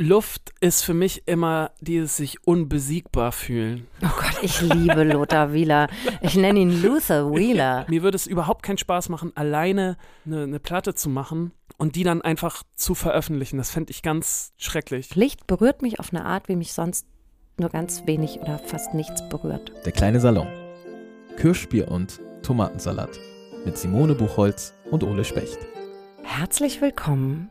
Luft ist für mich immer dieses sich unbesiegbar fühlen. Oh Gott, ich liebe Lothar Wieler. Ich nenne ihn Luther Wheeler. Mir würde es überhaupt keinen Spaß machen, alleine eine, eine Platte zu machen und die dann einfach zu veröffentlichen. Das fände ich ganz schrecklich. Licht berührt mich auf eine Art, wie mich sonst nur ganz wenig oder fast nichts berührt. Der kleine Salon. Kirschbier und Tomatensalat. Mit Simone Buchholz und Ole Specht. Herzlich willkommen.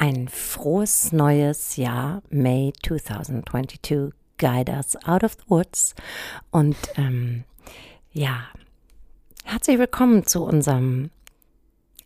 Ein frohes neues Jahr, May 2022. Guide us out of the woods. Und ähm, ja, herzlich willkommen zu unserem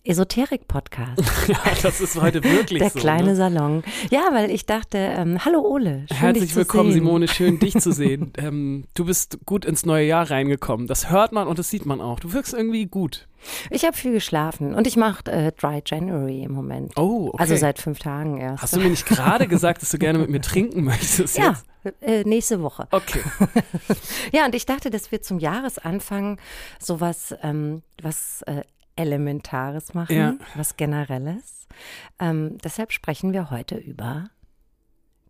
Esoterik-Podcast. ja, das ist heute wirklich Der so. kleine ne? Salon. Ja, weil ich dachte, ähm, hallo Ole. Schön, Herzlich dich zu willkommen, sehen. Simone. Schön, dich zu sehen. Ähm, du bist gut ins neue Jahr reingekommen. Das hört man und das sieht man auch. Du wirkst irgendwie gut. Ich habe viel geschlafen und ich mache äh, Dry January im Moment. Oh, okay. Also seit fünf Tagen erst. Hast du mir nicht gerade gesagt, dass du gerne mit mir trinken möchtest ja, jetzt? äh, nächste Woche. Okay. Ja, und ich dachte, dass wir zum Jahresanfang sowas, ähm, was äh, Elementares machen, Ja. was Generelles. Ähm, deshalb sprechen wir heute über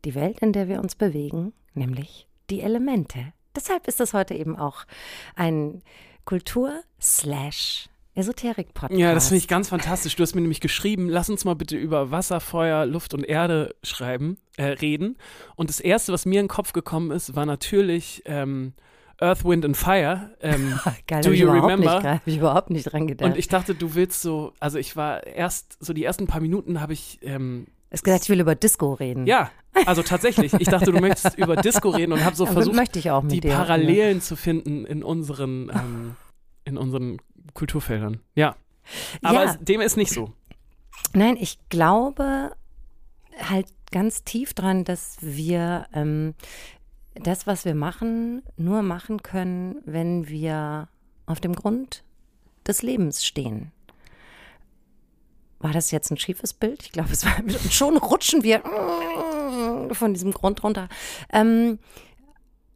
die Welt, in der wir uns bewegen, nämlich die Elemente. Deshalb ist das heute eben auch ein Kultur-Esoterik-Podcast. Ja, das finde ich ganz fantastisch. Du hast mir nämlich geschrieben, lass uns mal bitte über Wasser, Feuer, Luft und Erde schreiben, äh, reden. Und das Erste, was mir in den Kopf gekommen ist, war natürlich ähm, Earth, Wind and Fire. Ähm, Geil, Do you remember? Nicht, hab ich überhaupt nicht dran gedacht. und ich dachte, du willst so, also ich war erst, so die ersten paar Minuten habe ich, ähm, hast gesagt, ich will über Disco reden. ja, also tatsächlich, ich dachte, du möchtest über Disco reden und habe so versucht, die dir. Parallelen zu finden in unseren, ähm, in unseren Kulturfeldern. Ja. Aber Ja. es, dem ist nicht so. Nein, ich glaube halt ganz tief dran, dass wir ähm, das, was wir machen, nur machen können, wenn wir auf dem Grund des Lebens stehen. War das jetzt ein schiefes Bild? Ich glaube, es war schon rutschen wir von diesem Grund runter. Ähm,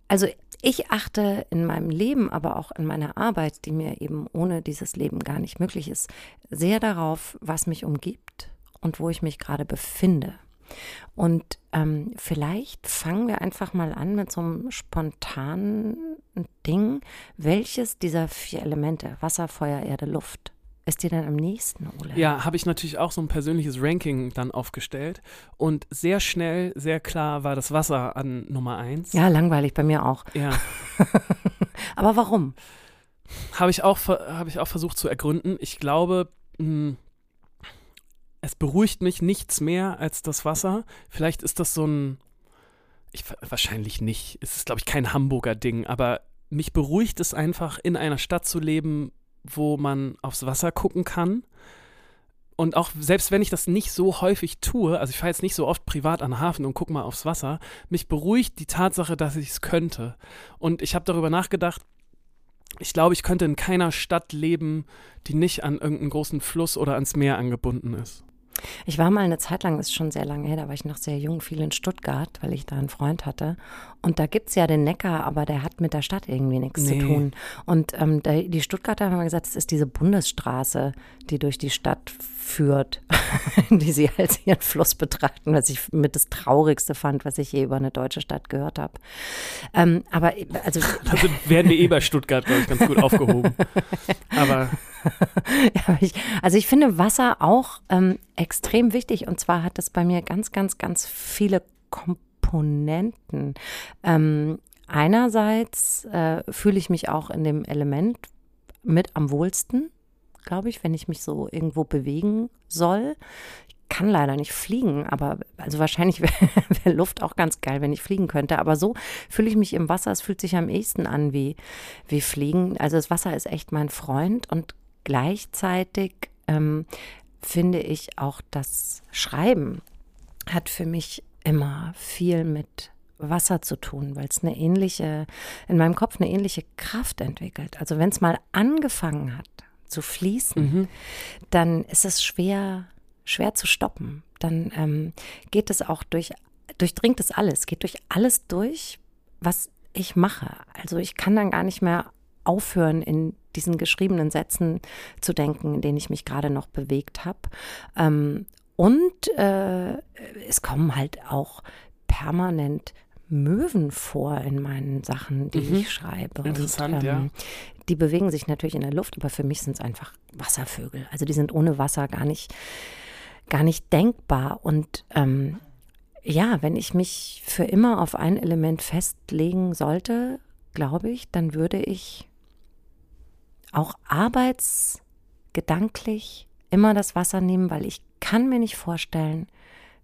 also ich achte in meinem Leben, aber auch in meiner Arbeit, die mir eben ohne dieses Leben gar nicht möglich ist, sehr darauf, was mich umgibt und wo ich mich gerade befinde. Und ähm, vielleicht fangen wir einfach mal an mit so einem spontanen Ding. Welches dieser vier Elemente, Wasser, Feuer, Erde, Luft, ist dir denn am nächsten, Ole? Ja, habe ich natürlich auch so ein persönliches Ranking dann aufgestellt. Und sehr schnell, sehr klar war das Wasser an Nummer eins. Ja, langweilig bei mir auch. Ja. Aber warum? Habe ich, auch habe ich auch versucht zu ergründen. Ich glaube, mh, es beruhigt mich nichts mehr als das Wasser. Vielleicht ist das so ein, ich, wahrscheinlich nicht, es ist, glaube ich, kein Hamburger Ding, aber mich beruhigt es einfach, in einer Stadt zu leben, wo man aufs Wasser gucken kann. Und auch selbst wenn ich das nicht so häufig tue, also ich fahre jetzt nicht so oft privat an den Hafen und gucke mal aufs Wasser, mich beruhigt die Tatsache, dass ich es könnte. Und ich habe darüber nachgedacht, ich glaube, ich könnte in keiner Stadt leben, die nicht an irgendeinen großen Fluss oder ans Meer angebunden ist. Ich war mal eine Zeit lang, ist schon sehr lange her, da war ich noch sehr jung, viel in Stuttgart, weil ich da einen Freund hatte. Und da gibt es ja den Neckar, aber der hat mit der Stadt irgendwie nichts Nee. zu tun. Und ähm, die Stuttgarter haben gesagt, es ist diese Bundesstraße, die durch die Stadt führt, die sie als ihren Fluss betrachten, was ich mit das Traurigste fand, was ich je über eine deutsche Stadt gehört habe. Ähm, aber also Also werden wir eh bei Stuttgart, glaube ich, ganz gut aufgehoben. Aber Ja, ich, also ich finde Wasser auch ähm, extrem wichtig und zwar hat es bei mir ganz, ganz, ganz viele Komponenten. Ähm, einerseits äh, fühle ich mich auch in dem Element mit am wohlsten, glaube ich, wenn ich mich so irgendwo bewegen soll. Ich kann leider nicht fliegen, aber also wahrscheinlich wäre wär Luft auch ganz geil, wenn ich fliegen könnte. Aber so fühle ich mich im Wasser. Es fühlt sich am ehesten an wie, wie Fliegen. Also das Wasser ist echt mein Freund und gleichzeitig ähm, finde ich auch das Schreiben hat für mich immer viel mit Wasser zu tun, weil es eine ähnliche, in meinem Kopf eine ähnliche Kraft entwickelt. Also wenn es mal angefangen hat zu fließen, mhm. dann ist es schwer, schwer zu stoppen. Dann ähm, geht es auch durch, durchdringt es alles, geht durch alles durch, was ich mache. Also ich kann dann gar nicht mehr aufhören, in diesen geschriebenen Sätzen zu denken, in denen ich mich gerade noch bewegt habe. Ähm, und äh, es kommen halt auch permanent Möwen vor in meinen Sachen, die Mhm. ich schreibe. Interessant, und, ähm, ja. Die bewegen sich natürlich in der Luft, aber für mich sind es einfach Wasservögel. Also die sind ohne Wasser gar nicht, gar nicht denkbar. Und ähm, ja, wenn ich mich für immer auf ein Element festlegen sollte, glaube ich, dann würde ich auch arbeitsgedanklich immer das Wasser nehmen, weil ich kann mir nicht vorstellen,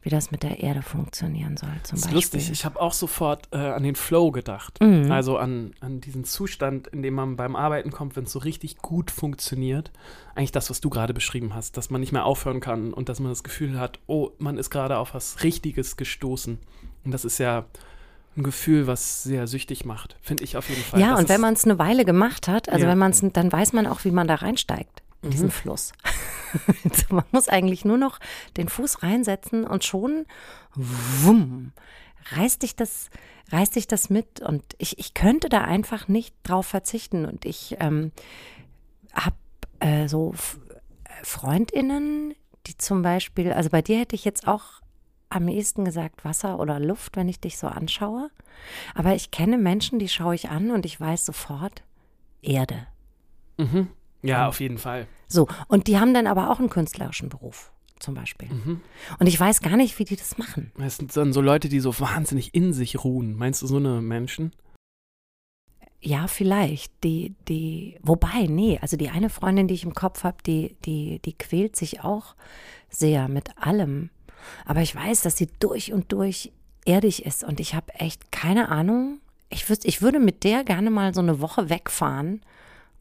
wie das mit der Erde funktionieren soll. Zum Das ist Beispiel. lustig. Ich habe auch sofort äh, an den Flow gedacht. Mhm. Also an, an diesen Zustand, in dem man beim Arbeiten kommt, wenn es so richtig gut funktioniert. Eigentlich das, was du gerade beschrieben hast, dass man nicht mehr aufhören kann und dass man das Gefühl hat, oh, man ist gerade auf was Richtiges gestoßen. Und das ist ja ein Gefühl, was sehr süchtig macht, finde ich auf jeden Fall. Ja, Das und wenn man es eine Weile gemacht hat, also Ja. wenn man es, dann weiß man auch, wie man da reinsteigt in diesen Mhm. Fluss. so, man muss eigentlich nur noch den Fuß reinsetzen und schon wumm, reißt dich das, reißt dich das mit. Und ich, ich könnte da einfach nicht drauf verzichten. Und ich ähm, habe äh, so F- FreundInnen, die zum Beispiel, also bei dir hätte ich jetzt auch am ehesten gesagt Wasser oder Luft, wenn ich dich so anschaue. Aber ich kenne Menschen, die schaue ich an und ich weiß sofort Erde. Mhm. Ja, auf jeden Fall. So, und die haben dann aber auch einen künstlerischen Beruf, zum Beispiel. Mhm. Und ich weiß gar nicht, wie die das machen. Es sind dann so Leute, die so wahnsinnig in sich ruhen. Meinst du so eine Menschen? Ja, vielleicht. Die, die, wobei, nee, also die eine Freundin, die ich im Kopf habe, die, die, die quält sich auch sehr mit allem. Aber ich weiß, dass sie durch und durch erdig ist und ich habe echt keine Ahnung. Ich, würd, ich würde mit der gerne mal so eine Woche wegfahren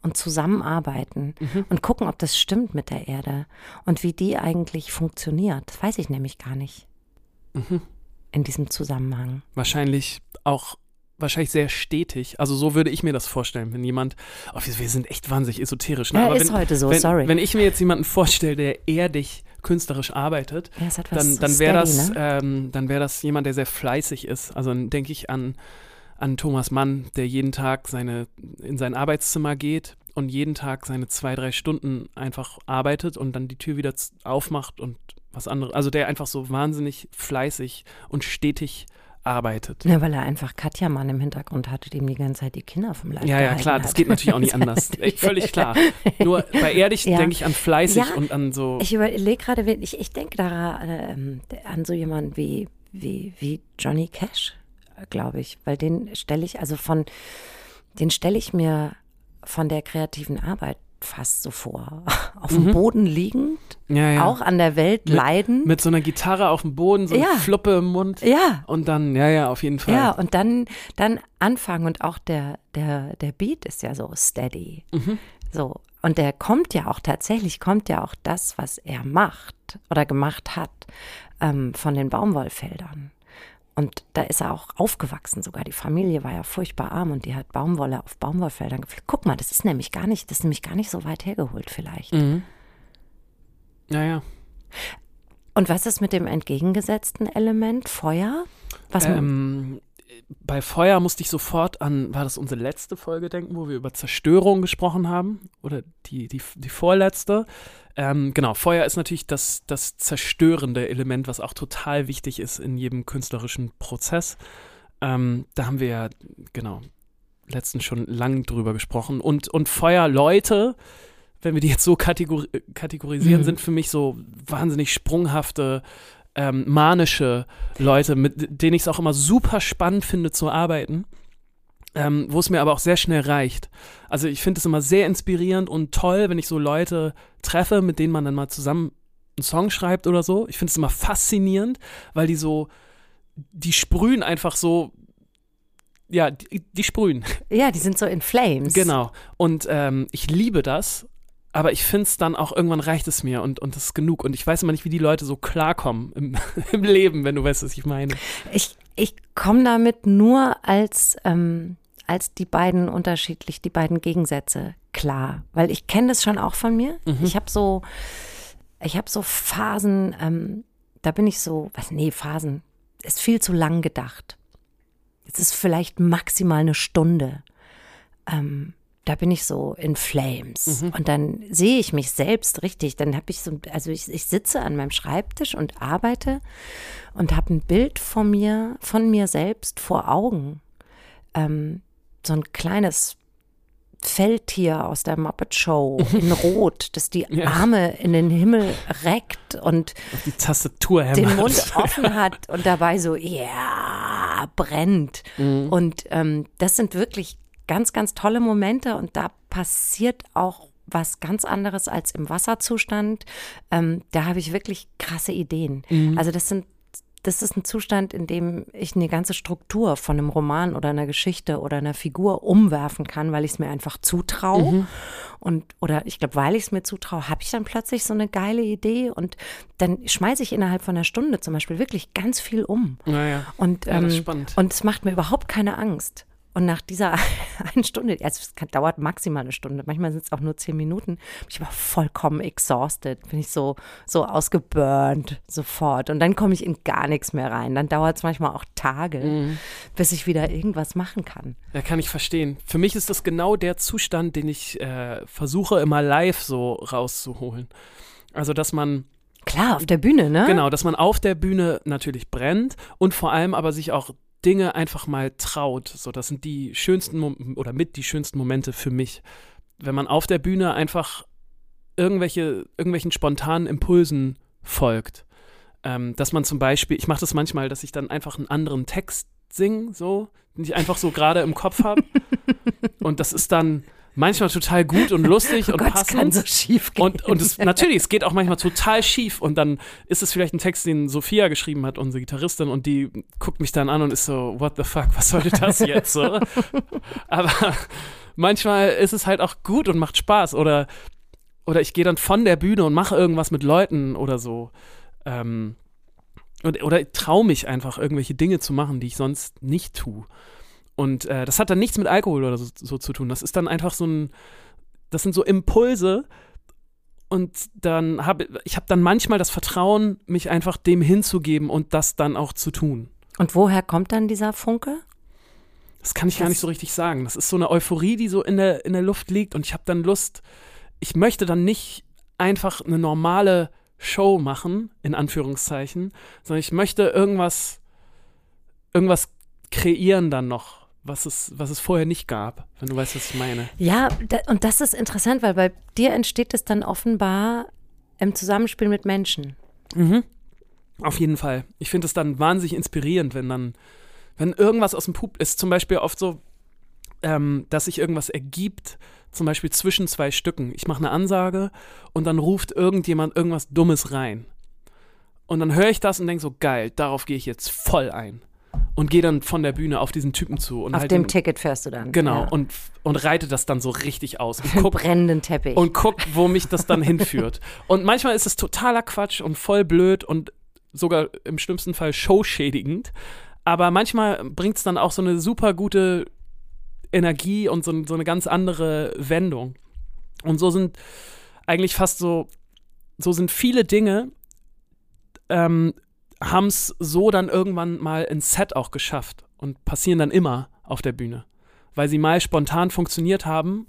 und zusammenarbeiten Mhm. und gucken, ob das stimmt mit der Erde und wie die eigentlich funktioniert. Das weiß ich nämlich gar nicht Mhm. in diesem Zusammenhang. wahrscheinlich auch wahrscheinlich sehr stetig. Also so würde ich mir das vorstellen, wenn jemand, oh, wir, sind echt wahnsinnig esoterisch. Ne? Ja, Aber ist wenn, heute so, wenn, sorry. Wenn ich mir jetzt jemanden vorstelle, der erdig künstlerisch arbeitet, Ja, dann, dann wäre das, ne? ähm, dann wäre das jemand, der sehr fleißig ist. Also dann denke ich an, an Thomas Mann, der jeden Tag seine, in sein Arbeitszimmer geht und jeden Tag seine zwei, drei Stunden einfach arbeitet und dann die Tür wieder aufmacht und was anderes. Also der einfach so wahnsinnig fleißig und stetig arbeitet. Ja, weil er einfach Katja Mann im Hintergrund hatte, dem die ganze Zeit die Kinder vom Leib Ja, ja, klar, hat. das geht natürlich auch nicht anders. Ey, Völlig klar. Nur bei erdig Ja. denke ich an fleißig Ja, und an so. Ich überlege gerade, ich, ich denke daran ähm, an so jemanden wie, wie, wie Johnny Cash, glaube ich. Weil den stelle ich, also von, den stelle ich mir von der kreativen Arbeit fast so vor. Auf dem Mhm. Boden liegend, ja, ja. auch an der Welt Mit- leiden. Mit so einer Gitarre auf dem Boden, so eine Ja. Fluppe im Mund. ja, Und dann, ja, ja, auf jeden Fall. ja, und dann, dann anfangen und auch der, der, der Beat ist ja so steady. Mhm. So. Und der kommt ja auch tatsächlich, kommt ja auch das, was er macht oder gemacht hat, ähm, von den Baumwollfeldern. Und da ist er auch aufgewachsen sogar. Die Familie war ja furchtbar arm und die hat Baumwolle auf Baumwollfeldern gepflegt. Guck mal, das ist nämlich gar nicht, das ist nämlich gar nicht so weit hergeholt vielleicht. Mhm. Ja, ja. Und was ist mit dem entgegengesetzten Element, Feuer? Was Ähm, bei Feuer musste ich sofort an, war das unsere letzte Folge denken, wo wir über Zerstörung gesprochen haben? Oder die, die, die vorletzte? Ähm, genau, Feuer ist natürlich das, das zerstörende Element, was auch total wichtig ist in jedem künstlerischen Prozess. Ähm, da haben wir ja, genau, letztens schon lang drüber gesprochen. Und, und Feuerleute, wenn wir die jetzt so kategori kategorisieren, Mhm. sind für mich so wahnsinnig sprunghafte, ähm, manische Leute, mit denen ich es auch immer super spannend finde zu arbeiten. Ähm, wo es mir aber auch sehr schnell reicht. Also ich finde es immer sehr inspirierend und toll, wenn ich so Leute treffe, mit denen man dann mal zusammen einen Song schreibt oder so. Ich finde es immer faszinierend, weil die so, die sprühen einfach so, ja, die, die sprühen. ja, die sind so in Flames. Genau. Und ähm, ich liebe das, aber ich finde es dann auch, irgendwann reicht es mir und, und das ist genug. Und ich weiß immer nicht, wie die Leute so klarkommen im, im Leben, wenn du weißt, was ich meine. Ich, ich komme damit nur als, ähm, als die beiden unterschiedlich, die beiden Gegensätze klar. Weil ich kenne das schon auch von mir. Mhm. Ich habe so, ich habe so Phasen, ähm, da bin ich so, was, nee, Phasen, ist viel zu lang gedacht. Es ist vielleicht maximal eine Stunde. Ähm, da bin ich so in Flames. Mhm. Und dann sehe ich mich selbst richtig. Dann habe ich so, also ich, ich sitze an meinem Schreibtisch und arbeite und habe ein Bild von mir, von mir selbst vor Augen. Ähm, so ein kleines Feldtier aus der Muppet Show in Rot, das die ja. Arme in den Himmel reckt und die Tastatur hämmert. den Mund offen hat und dabei so, ja, yeah, brennt. Mhm. Und ähm, das sind wirklich ganz, ganz tolle Momente und da passiert auch was ganz anderes als im Wasserzustand. Ähm, da habe ich wirklich krasse Ideen. Mhm. Also das sind das ist ein Zustand, in dem ich eine ganze Struktur von einem Roman oder einer Geschichte oder einer Figur umwerfen kann, weil ich es mir einfach zutraue. Mhm. Und, oder ich glaube, weil ich es mir zutraue, habe ich dann plötzlich so eine geile Idee und dann schmeiße ich innerhalb von einer Stunde zum Beispiel wirklich ganz viel um. Naja. Und, ähm, ja, und es macht mir überhaupt keine Angst. Und nach dieser einen Stunde, also es dauert maximal eine Stunde, manchmal sind es auch nur zehn Minuten, bin ich aber vollkommen exhausted, bin ich so, so ausgeburnt sofort. Und dann komme ich in gar nichts mehr rein. Dann dauert es manchmal auch Tage, mhm. bis ich wieder irgendwas machen kann. Ja, kann ich verstehen. Für mich ist das genau der Zustand, den ich äh, versuche immer live so rauszuholen. Also, dass man Klar, auf der Bühne, ne? Genau, dass man auf der Bühne natürlich brennt und vor allem aber sich auch Dinge einfach mal traut. So, das sind die schönsten oder mit die schönsten Momente für mich. Wenn man auf der Bühne einfach irgendwelche, irgendwelchen spontanen Impulsen folgt. Ähm, dass man zum Beispiel, ich mache das manchmal, dass ich dann einfach einen anderen Text singe, so, den ich einfach so gerade im Kopf habe. und das ist dann, manchmal total gut und lustig oh und Gott, passend. kann so schief gehen. Und, und es, natürlich, es geht auch manchmal total schief und dann ist es vielleicht ein Text, den Sophia geschrieben hat, unsere Gitarristin, und die guckt mich dann an und ist so, what the fuck, was sollte das jetzt? So? Aber manchmal ist es halt auch gut und macht Spaß oder, oder ich gehe dann von der Bühne und mache irgendwas mit Leuten oder so. Ähm, und, oder traue mich einfach, irgendwelche Dinge zu machen, die ich sonst nicht tue. Und äh, das hat dann nichts mit Alkohol oder so, so, zu tun. Das ist dann einfach so ein, das sind so Impulse. Und dann habe ich habe dann manchmal das Vertrauen, mich einfach dem hinzugeben und das dann auch zu tun. Und woher kommt dann dieser Funke? Das kann ich das gar nicht so richtig sagen. Das ist so eine Euphorie, die so in der, in der Luft liegt. Und ich habe dann Lust, ich möchte dann nicht einfach eine normale Show machen, in Anführungszeichen, sondern ich möchte irgendwas, irgendwas kreieren dann noch was es, was es vorher nicht gab, wenn du weißt, was ich meine. Ja, da, und das ist interessant, weil bei dir entsteht es dann offenbar im Zusammenspiel mit Menschen. Mhm. Auf jeden Fall. Ich finde es dann wahnsinnig inspirierend, wenn dann, wenn irgendwas aus dem Publikum ist, zum Beispiel oft so, ähm, dass sich irgendwas ergibt, zum Beispiel zwischen zwei Stücken. Ich mache eine Ansage und dann ruft irgendjemand irgendwas Dummes rein. Und dann höre ich das und denke so, geil, darauf gehe ich jetzt voll ein und gehe dann von der Bühne auf diesen Typen zu. Und auf halt dem ihn, Ticket fährst du dann. Genau, ja. und, und reite das dann so richtig aus. Und guck, brennenden Teppich. Und guck, wo mich das dann hinführt. Und manchmal ist es totaler Quatsch und voll blöd und sogar im schlimmsten Fall showschädigend. Aber manchmal bringt es dann auch so eine super gute Energie und so, so eine ganz andere Wendung. Und so sind eigentlich fast so, so sind viele Dinge, ähm, haben es so dann irgendwann mal ins Set auch geschafft und passieren dann immer auf der Bühne, weil sie mal spontan funktioniert haben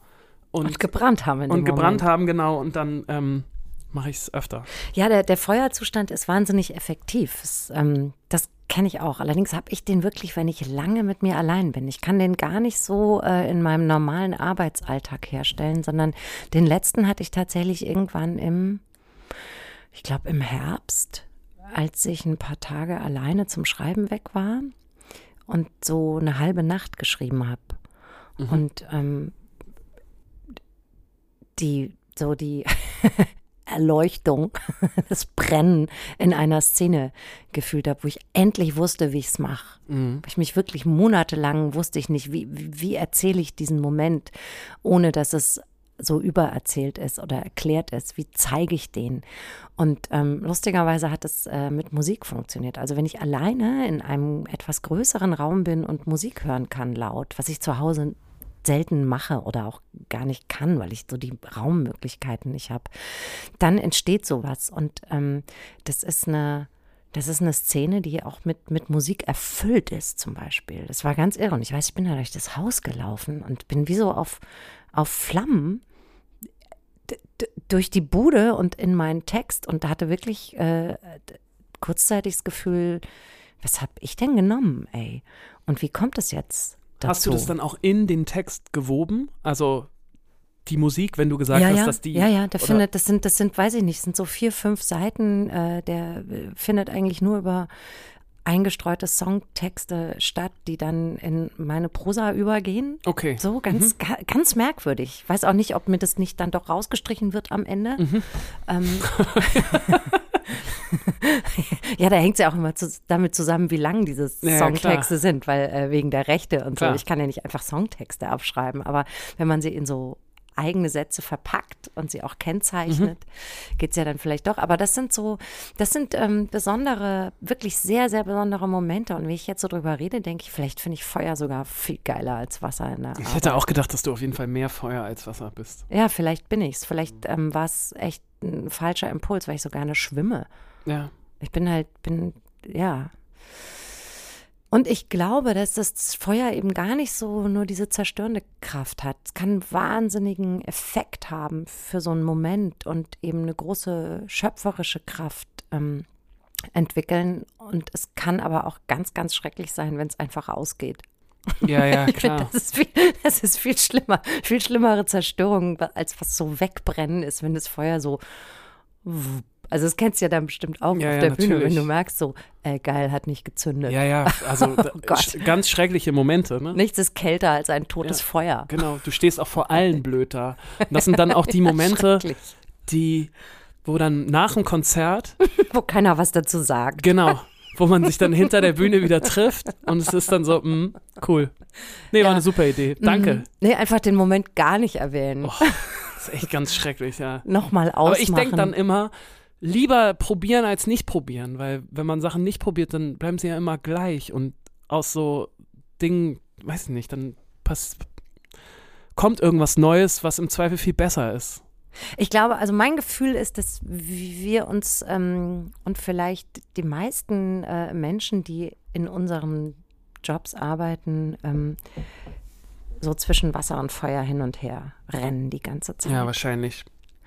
und, und gebrannt haben. und gebrannt haben, genau. Und dann ähm, mache ich es öfter. Ja, der, der Feuerzustand ist wahnsinnig effektiv. Es, ähm, das kenne ich auch. Allerdings habe ich den wirklich, wenn ich lange mit mir allein bin. Ich kann den gar nicht so äh, in meinem normalen Arbeitsalltag herstellen, sondern den letzten hatte ich tatsächlich irgendwann im, ich glaube im Herbst als ich ein paar Tage alleine zum Schreiben weg war und so eine halbe Nacht geschrieben habe. Mhm. Und ähm, die, so die Erleuchtung, das Brennen in einer Szene gefühlt habe, wo ich endlich wusste, wie ich es mache. Mhm. Ich mich wirklich monatelang wusste ich nicht, wie, wie, wie erzähle ich diesen Moment, ohne dass es so übererzählt ist oder erklärt ist, wie zeige ich den? Und ähm, lustigerweise hat es äh, mit Musik funktioniert. Also wenn ich alleine in einem etwas größeren Raum bin und Musik hören kann laut, was ich zu Hause selten mache oder auch gar nicht kann, weil ich so die Raummöglichkeiten nicht habe, dann entsteht sowas. Und ähm, das ist eine Das ist eine Szene, die auch mit, mit Musik erfüllt ist, zum Beispiel. Das war ganz irre. Und ich weiß, ich bin da durch das Haus gelaufen und bin wie so auf, auf Flammen durch die Bude und in meinen Text und hatte wirklich äh, kurzzeitig das Gefühl, was habe ich denn genommen, ey? Und wie kommt es jetzt? Dazu? Hast du das dann auch in den Text gewoben? Also die Musik, wenn du gesagt ja, hast, ja, dass die. Ja, ja, der findet, das sind, das sind, weiß ich nicht, sind so vier, fünf Seiten. Äh, der äh, findet eigentlich nur über eingestreute Songtexte statt, die dann in meine Prosa übergehen. Okay. So ganz, mhm. ga, ganz merkwürdig. Ich weiß auch nicht, ob mir das nicht dann doch rausgestrichen wird am Ende. Mhm. Ähm, ja, da hängt es ja auch immer zu, damit zusammen, wie lang diese ja, Songtexte klar. sind, weil äh, wegen der Rechte und klar. so. Ich kann ja nicht einfach Songtexte abschreiben, aber wenn man sie in so eigene Sätze verpackt und sie auch kennzeichnet, mhm. geht es ja dann vielleicht doch. Aber das sind so, das sind ähm, besondere, wirklich sehr, sehr besondere Momente. Und wie ich jetzt so drüber rede, denke ich, vielleicht finde ich Feuer sogar viel geiler als Wasser in der Ich hätte auch gedacht, dass du auf jeden Fall mehr Feuer als Wasser bist. Ja, vielleicht bin ich es. Vielleicht ähm, war es echt ein falscher Impuls, weil ich so gerne schwimme. Ja. Ich bin halt, bin, ja, und ich glaube, dass das Feuer eben gar nicht so nur diese zerstörende Kraft hat. Es kann einen wahnsinnigen Effekt haben für so einen Moment und eben eine große schöpferische Kraft ähm, entwickeln. Und es kann aber auch ganz, ganz schrecklich sein, wenn es einfach ausgeht. Ja, ja, klar. Das ist, viel, das ist viel schlimmer, viel schlimmere Zerstörung, als was so wegbrennen ist, wenn das Feuer so also das kennst du ja dann bestimmt auch ja, auf ja, der natürlich. Bühne, wenn du merkst, so äh, geil, hat nicht gezündet. Ja, ja, also oh Gott. ganz schreckliche Momente. Ne? Nichts ist kälter als ein totes ja, Feuer. Genau, du stehst auch vor allen blöd da. Und das sind dann auch die Momente, die, wo dann nach dem Konzert. wo keiner was dazu sagt. Genau, wo man sich dann hinter der Bühne wieder trifft und es ist dann so, mh, mm, cool. Nee, ja. war eine super Idee. Danke. Mhm. Nee, einfach den Moment gar nicht erwähnen. Oh, das ist echt ganz schrecklich, ja. Nochmal ausmachen. Aber ich denke dann immer, lieber probieren als nicht probieren, weil wenn man Sachen nicht probiert, dann bleiben sie ja immer gleich und aus so Dingen, weiß ich nicht, dann pass kommt irgendwas Neues, was im Zweifel viel besser ist. Ich glaube, also mein Gefühl ist, dass wir uns ähm, und vielleicht die meisten äh, Menschen, die in unseren Jobs arbeiten, ähm, so zwischen Wasser und Feuer hin und her rennen die ganze Zeit. Ja, wahrscheinlich.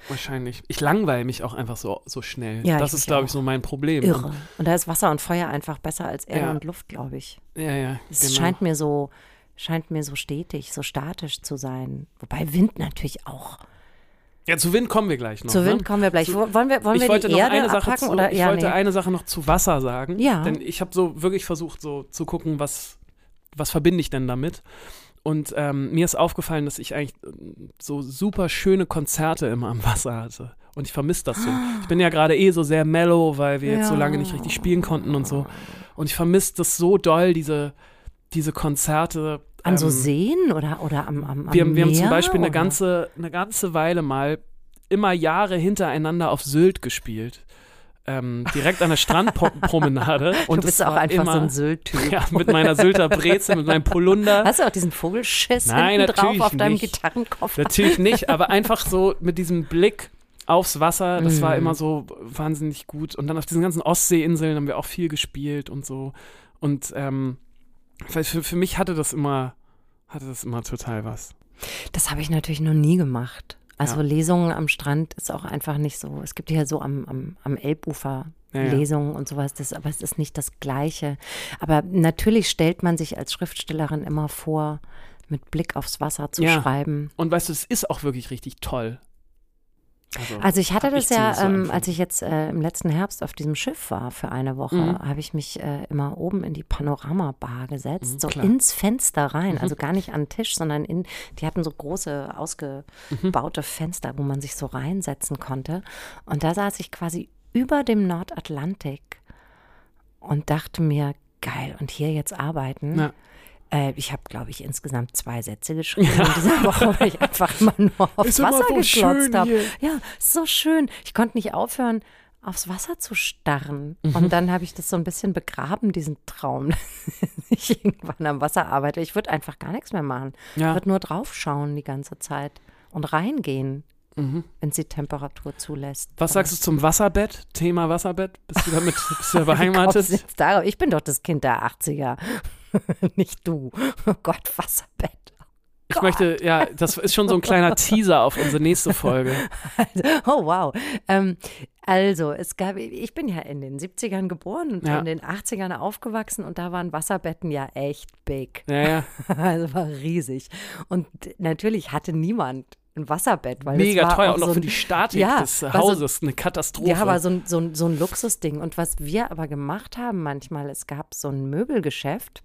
Wahrscheinlich. Ich langweile mich auch einfach so, so schnell. Ja, das ist, glaube ich, so mein Problem. Irre. Und da ist Wasser und Feuer einfach besser als Erde ja. und Luft, glaube ich. Ja, ja. Es genau. scheint mir so, scheint mir so stetig, so statisch zu sein. Wobei Wind natürlich auch. Ja, zu Wind kommen wir gleich noch. Zu Wind ne? kommen wir gleich. Zu, wollen wir, wollen wir die Erde eine Sache abpacken? Zu, oder? Ich ja, wollte nee. eine Sache noch zu Wasser sagen. Ja. Denn ich habe so wirklich versucht, so zu gucken, was, was verbinde ich denn damit. Und ähm, mir ist aufgefallen, dass ich eigentlich so super schöne Konzerte immer am Wasser hatte. Und ich vermisse das so. Ich bin ja gerade eh so sehr mellow, weil wir ja. jetzt so lange nicht richtig spielen konnten und so. Und ich vermisse das so doll, diese, diese Konzerte. An so ähm, Seen oder, oder am, am, am wir, Meer, wir haben zum Beispiel eine ganze, eine ganze Weile mal immer Jahre hintereinander auf Sylt gespielt ähm, direkt an der Strandpromenade. Und du bist auch einfach immer, so ein Sylt-Typ. Ja, mit meiner Sylter Brezel, mit meinem Polunder. Hast du auch diesen Vogelschiss Nein, hinten drauf auf deinem nicht. Gitarrenkoffer? Natürlich nicht, aber einfach so mit diesem Blick aufs Wasser, das mm. war immer so wahnsinnig gut. Und dann auf diesen ganzen Ostseeinseln haben wir auch viel gespielt und so. Und ähm, für, für mich hatte das immer, hatte das immer total was. Das habe ich natürlich noch nie gemacht. Also ja. Lesungen am Strand ist auch einfach nicht so. Es gibt ja so am, am, am Elbufer ja, Lesungen ja. und sowas, das, aber es ist nicht das Gleiche. Aber natürlich stellt man sich als Schriftstellerin immer vor, mit Blick aufs Wasser zu schreiben. Und weißt du, es ist auch wirklich richtig toll. Also, also ich hatte das ich ja, ähm, als ich jetzt äh, im letzten Herbst auf diesem Schiff war für eine Woche, mhm. habe ich mich äh, immer oben in die Panoramabar gesetzt, mhm, so klar. ins Fenster rein, mhm. also gar nicht an den Tisch, sondern in, die hatten so große ausgebaute Fenster, wo man sich so reinsetzen konnte. Und da saß ich quasi über dem Nordatlantik und dachte mir, geil, und hier jetzt arbeiten. Ja. Äh, ich habe, glaube ich, insgesamt zwei Sätze geschrieben ja. in dieser Woche, weil ich einfach immer nur aufs Wasser geklotzt habe. Ja, so schön. Ich konnte nicht aufhören, aufs Wasser zu starren. Mhm. Und dann habe ich das so ein bisschen begraben, diesen Traum, dass ich irgendwann am Wasser arbeite. Ich würde einfach gar nichts mehr machen. Ja. Ich würde nur draufschauen die ganze Zeit und reingehen. Mhm. wenn sie Temperatur zulässt. Was sagst du zum Wasserbett? Thema Wasserbett? Bist du damit bist du beheimatet? Ich bin doch das Kind der 80er. Nicht du. Oh Gott, Wasserbett. Ich möchte, ja, das ist schon so ein kleiner Teaser auf unsere nächste Folge. Oh, wow. Ähm, also, es gab, ich bin ja in den 70ern geboren und Ja. in den 80ern aufgewachsen und da waren Wasserbetten ja echt big. Ja, ja. Also war riesig. Und natürlich hatte niemand ein Wasserbett, weil Mega teuer auch auch so für ein, die Statik Ja, des war so- Hauses eine Katastrophe. Ja, aber so ein, so, ein, so ein Luxusding. Und was wir aber gemacht haben manchmal, es gab so ein Möbelgeschäft.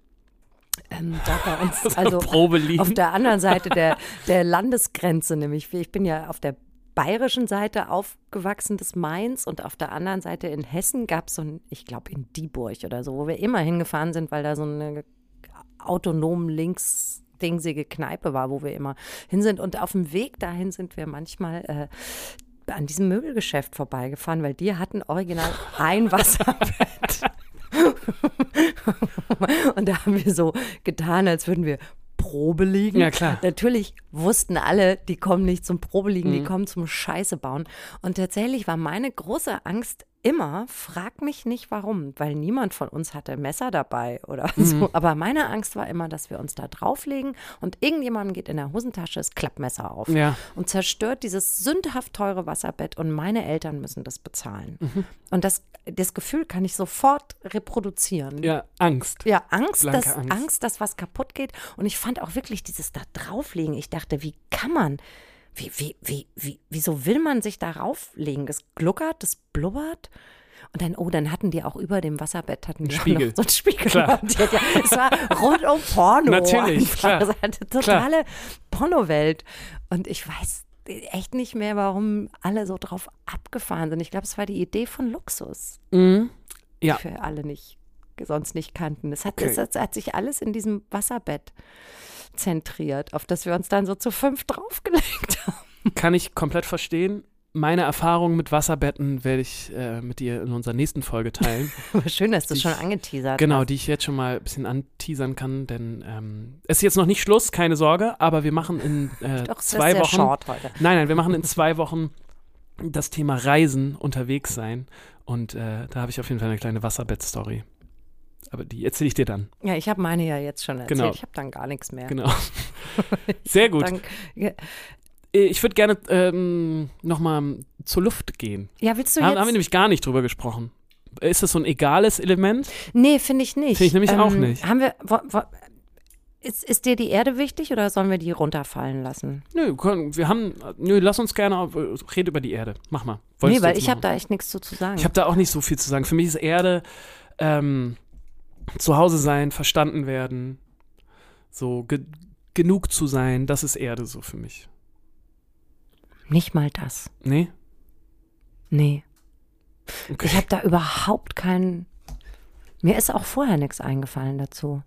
Ähm, da bei uns, also auf der anderen Seite der, der Landesgrenze, nämlich ich bin ja auf der bayerischen Seite aufgewachsen des Mainz und auf der anderen Seite in Hessen gab es so ein, ich glaube in Dieburg oder so, wo wir immer hingefahren sind, weil da so eine autonom links dingsige Kneipe war, wo wir immer hin sind. Und auf dem Weg dahin sind wir manchmal äh, an diesem Möbelgeschäft vorbeigefahren, weil die hatten original ein Wasserbett. Und da haben wir so getan, als würden wir Probe liegen. Ja, klar. Natürlich wussten alle, die kommen nicht zum Probeliegen, Mhm. die kommen zum Scheiße bauen. Und tatsächlich war meine große Angst immer, frag mich nicht warum, weil niemand von uns hatte Messer dabei oder Mhm. so. Aber meine Angst war immer, dass wir uns da drauflegen und irgendjemandem geht in der Hosentasche das Klappmesser auf Ja. und zerstört dieses sündhaft teure Wasserbett und meine Eltern müssen das bezahlen. Mhm. Und das, das Gefühl kann ich sofort reproduzieren. Ja, Angst. Ja, Angst Blanke dass, Angst. Angst. dass was kaputt geht. Und ich fand auch wirklich dieses da drauflegen. Ich dachte, wie kann man, wie, wie, wie, wie, wieso will man sich da rauflegen? Das gluckert, das blubbert. Und dann, oh, dann hatten die auch über dem Wasserbett hatten die Spiegel. noch so einen Spiegel. Klar. Ja, es war rund um Porno. Natürlich, klar. Es war eine totale Pornowelt. Und ich weiß echt nicht mehr, warum alle so drauf abgefahren sind. Ich glaube, es war die Idee von Luxus Mhm. Ja. für alle nicht, sonst nicht kannten. Es hat, Okay. es, hat, hat sich alles in diesem Wasserbett zentriert, auf das wir uns dann so zu fünf draufgelegt haben. Kann ich komplett verstehen. Meine Erfahrung mit Wasserbetten werde ich äh, mit dir in unserer nächsten Folge teilen. Schön, dass du es schon angeteasert genau, hast. die ich jetzt schon mal ein bisschen anteasern kann, denn ähm, es ist jetzt noch nicht Schluss, keine Sorge, aber wir machen in äh, Doch, es ist zwei sehr Wochen. short heute. Nein, nein, wir machen in zwei Wochen das Thema Reisen, unterwegs sein. Und äh, da habe ich auf jeden Fall eine kleine Wasserbett-Story. Aber die erzähle ich dir dann. Ja, ich habe meine ja jetzt schon erzählt. Genau. Ich habe dann gar nichts mehr. Genau. Sehr gut. Dann, ja, Ich würde gerne ähm, nochmal zur Luft gehen. ja, willst du Haben, jetzt? haben wir nämlich gar nicht drüber gesprochen. Ist das so ein egales Element? nee, finde ich nicht. Ähm, Finde ich nämlich auch nicht. Haben wir, wo, wo, ist, ist dir die Erde wichtig oder sollen wir die runterfallen lassen? Nö, können- wir haben, nö, lass uns gerne, auf- red über die Erde. Mach mal. nee, Wolltest du weil ich habe da echt nichts zu, zu sagen. Ich habe da auch nicht so viel zu sagen. Für mich ist Erde ähm, zu Hause sein, verstanden werden, so ge genug zu sein, das ist Erde so für mich. nicht mal das. Nee? Nee. Okay. Ich habe da überhaupt keinen. Mir ist auch vorher nichts eingefallen dazu.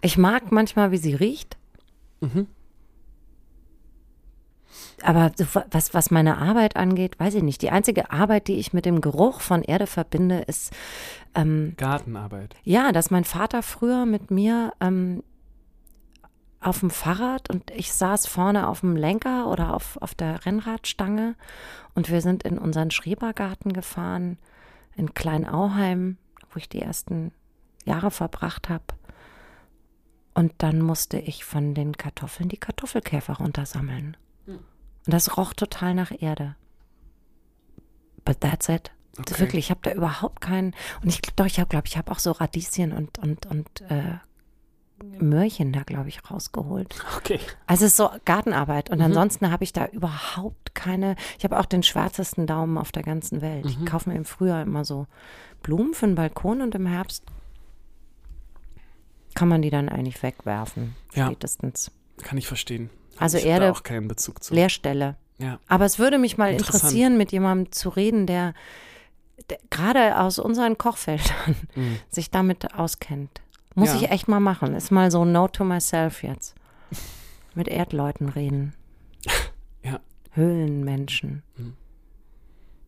Ich mag manchmal, wie sie riecht, Mhm. Aber so wa- was, was meine Arbeit angeht, weiß ich nicht. Die einzige Arbeit, die ich mit dem Geruch von Erde verbinde, ist, ähm, Gartenarbeit. ja, dass mein Vater früher mit mir ähm, auf dem Fahrrad und ich saß vorne auf dem Lenker oder auf, auf der Rennradstange und wir sind in unseren Schrebergarten gefahren in Kleinauheim, wo ich die ersten Jahre verbracht habe. Und dann musste ich von den Kartoffeln die Kartoffelkäfer runtersammeln. Und das roch total nach Erde. But that's it. Okay. Wirklich, ich habe da überhaupt keinen. Und ich doch, ich habe, glaube ich, habe auch so Radieschen und und und äh, Möhrchen da, glaube ich, rausgeholt. Okay. Also es ist so Gartenarbeit. Und Mhm. ansonsten habe ich da überhaupt keine. Ich habe auch den schwärzesten Daumen auf der ganzen Welt. Mhm. Ich kaufe mir im Frühjahr immer so Blumen für den Balkon und im Herbst kann man die dann eigentlich wegwerfen. Ja. Spätestens. Kann ich verstehen. Also ich Erde- auch keinen Bezug zu. Leerstelle. Ja. Aber es würde mich mal interessieren, mit jemandem zu reden, der, der gerade aus unseren Kochfeldern Mhm. sich damit auskennt. Muss Ja. ich echt mal machen. Ist mal so Note to myself jetzt. Mit Erdleuten reden. Ja. Höhlenmenschen. Mhm.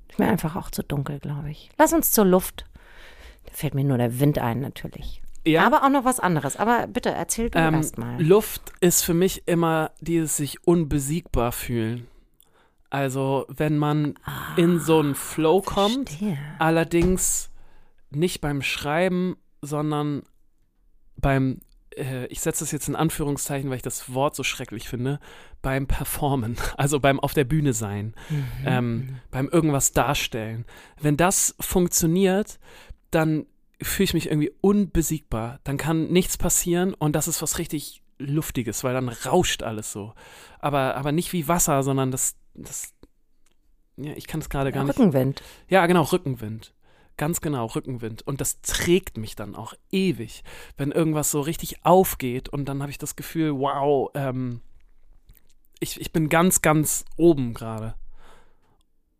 Ist mir einfach auch zu dunkel, glaube ich. Lass uns zur Luft. Da fällt mir nur der Wind ein, natürlich. Ja. Aber auch noch was anderes. Aber bitte erzähl du Ähm, erst mal. Luft ist für mich immer dieses sich unbesiegbar fühlen. Also wenn man in so einen Flow kommt, Verstehe. allerdings nicht beim Schreiben, sondern beim, äh, ich setze das jetzt in Anführungszeichen, weil ich das Wort so schrecklich finde, beim Performen, also beim auf der Bühne sein, Mhm. ähm, beim irgendwas darstellen. Wenn das funktioniert, dann fühle ich mich irgendwie unbesiegbar. Dann kann nichts passieren und das ist was richtig Luftiges, weil dann rauscht alles so. Aber, aber nicht wie Wasser, sondern das, das ja, ich kann es gerade gar nicht. Rückenwind. Ja, genau, Rückenwind. Ganz genau, Rückenwind. Und das trägt mich dann auch ewig, wenn irgendwas so richtig aufgeht und dann habe ich das Gefühl, wow, ähm, ich, ich bin ganz, ganz oben gerade.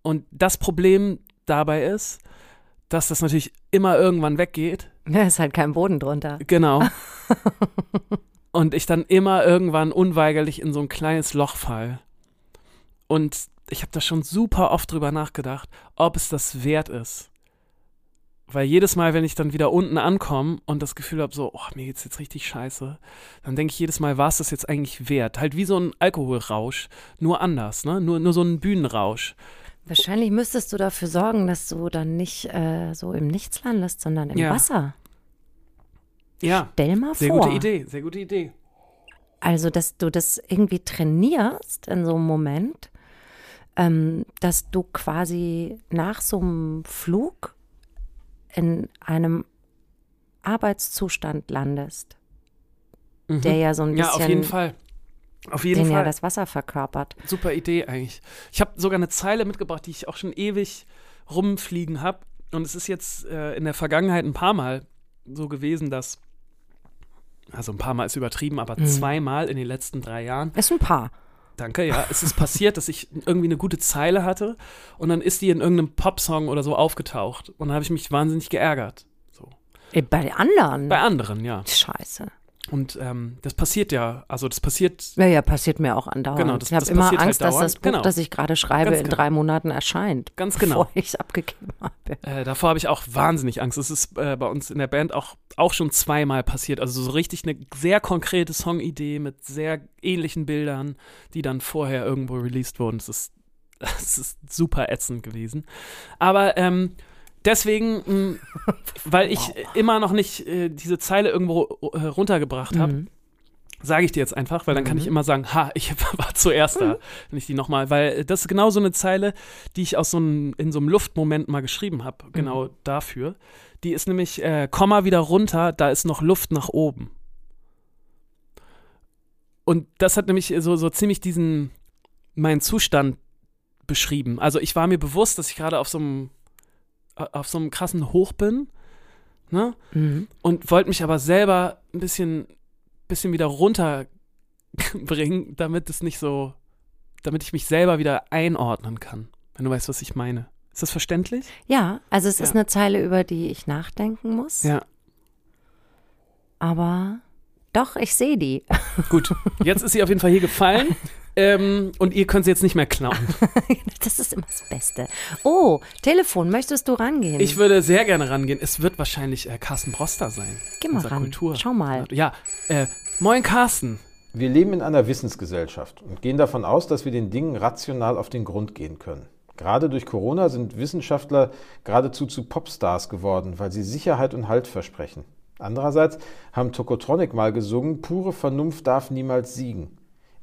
Und das Problem dabei ist, dass das natürlich immer irgendwann weggeht. Ja, ist halt kein Boden drunter. Genau. und ich dann immer irgendwann unweigerlich in so ein kleines Loch fall. Und ich habe da schon super oft drüber nachgedacht, ob es das wert ist. Weil jedes Mal, wenn ich dann wieder unten ankomme und das Gefühl habe, so, oh, mir geht's jetzt richtig scheiße, dann denke ich jedes Mal, war es das jetzt eigentlich wert? Halt wie so ein Alkoholrausch, nur anders, ne? Nur, nur so ein Bühnenrausch. Wahrscheinlich müsstest du dafür sorgen, dass du dann nicht äh, so im Nichts landest, sondern im Ja. Wasser. Ja, Stell mal sehr vor. gute Idee, sehr gute Idee. Also, dass du das irgendwie trainierst in so einem Moment, ähm, dass du quasi nach so einem Flug in einem Arbeitszustand landest, Mhm. der ja so ein bisschen, ja, auf jeden den Fall. ja das Wasser verkörpert. Super Idee eigentlich. Ich habe sogar eine Zeile mitgebracht, die ich auch schon ewig rumfliegen habe. Und es ist jetzt äh, in der Vergangenheit ein paar Mal so gewesen, dass, also ein paar Mal ist übertrieben, aber Mhm. zweimal in den letzten drei Jahren, Ist ein Paar. danke, ja, es ist passiert, dass ich irgendwie eine gute Zeile hatte und dann ist die in irgendeinem Popsong oder so aufgetaucht. Und dann habe ich mich wahnsinnig geärgert. So. Äh, Bei anderen. Bei anderen, ja. Scheiße. Und ähm, das passiert ja, also das passiert Ja, ja, passiert mir auch andauernd. Genau, das- ich habe das immer halt Angst, dass dauernd. das Buch, Genau. das ich gerade schreibe, Ganz in genau. drei Monaten erscheint. Ganz genau. Bevor ich es abgegeben habe. Äh, davor habe ich auch wahnsinnig Angst. Es ist äh, bei uns in der Band auch, auch schon zweimal passiert. Also so richtig eine sehr konkrete Songidee mit sehr ähnlichen Bildern, die dann vorher irgendwo released wurden. Es ist, es ist super ätzend gewesen. Aber ähm, deswegen, mh, weil ich immer noch nicht äh, diese Zeile irgendwo äh, runtergebracht habe, Mhm. sage ich dir jetzt einfach, weil dann kann ich immer sagen, ha, ich war zuerst da, wenn ich die nochmal, weil das ist genau so eine Zeile, die ich aus so einem, in so einem Luftmoment mal geschrieben habe, genau dafür. Die ist nämlich, äh, Komma wieder runter, da ist noch Luft nach oben. Und das hat nämlich so, so ziemlich diesen, meinen Zustand beschrieben. Also ich war mir bewusst, dass ich gerade auf so einem, auf so einem krassen Hoch bin, ne? Mhm. und wollte mich aber selber ein bisschen, bisschen wieder runterbringen, damit es nicht so, damit ich mich selber wieder einordnen kann, wenn du weißt, was ich meine. Ist das verständlich? Ja, also es ist Ja. eine Zeile, über die ich nachdenken muss. Ja. Aber doch, ich sehe die. Gut, jetzt ist sie auf jeden Fall hier gefallen ähm, und ihr könnt sie jetzt nicht mehr klauen. Das ist immer das Beste. Oh, Telefon, möchtest du rangehen? Ich würde sehr gerne rangehen. Es wird wahrscheinlich äh, Carsten Broster sein. Geh mal ran. Kultur. Schau mal. Ja, äh, moin Carsten. Wir leben in einer Wissensgesellschaft und gehen davon aus, dass wir den Dingen rational auf den Grund gehen können. Gerade durch Corona sind Wissenschaftler geradezu zu Popstars geworden, weil sie Sicherheit und Halt versprechen. Andererseits haben Tokotronic mal gesungen, pure Vernunft darf niemals siegen.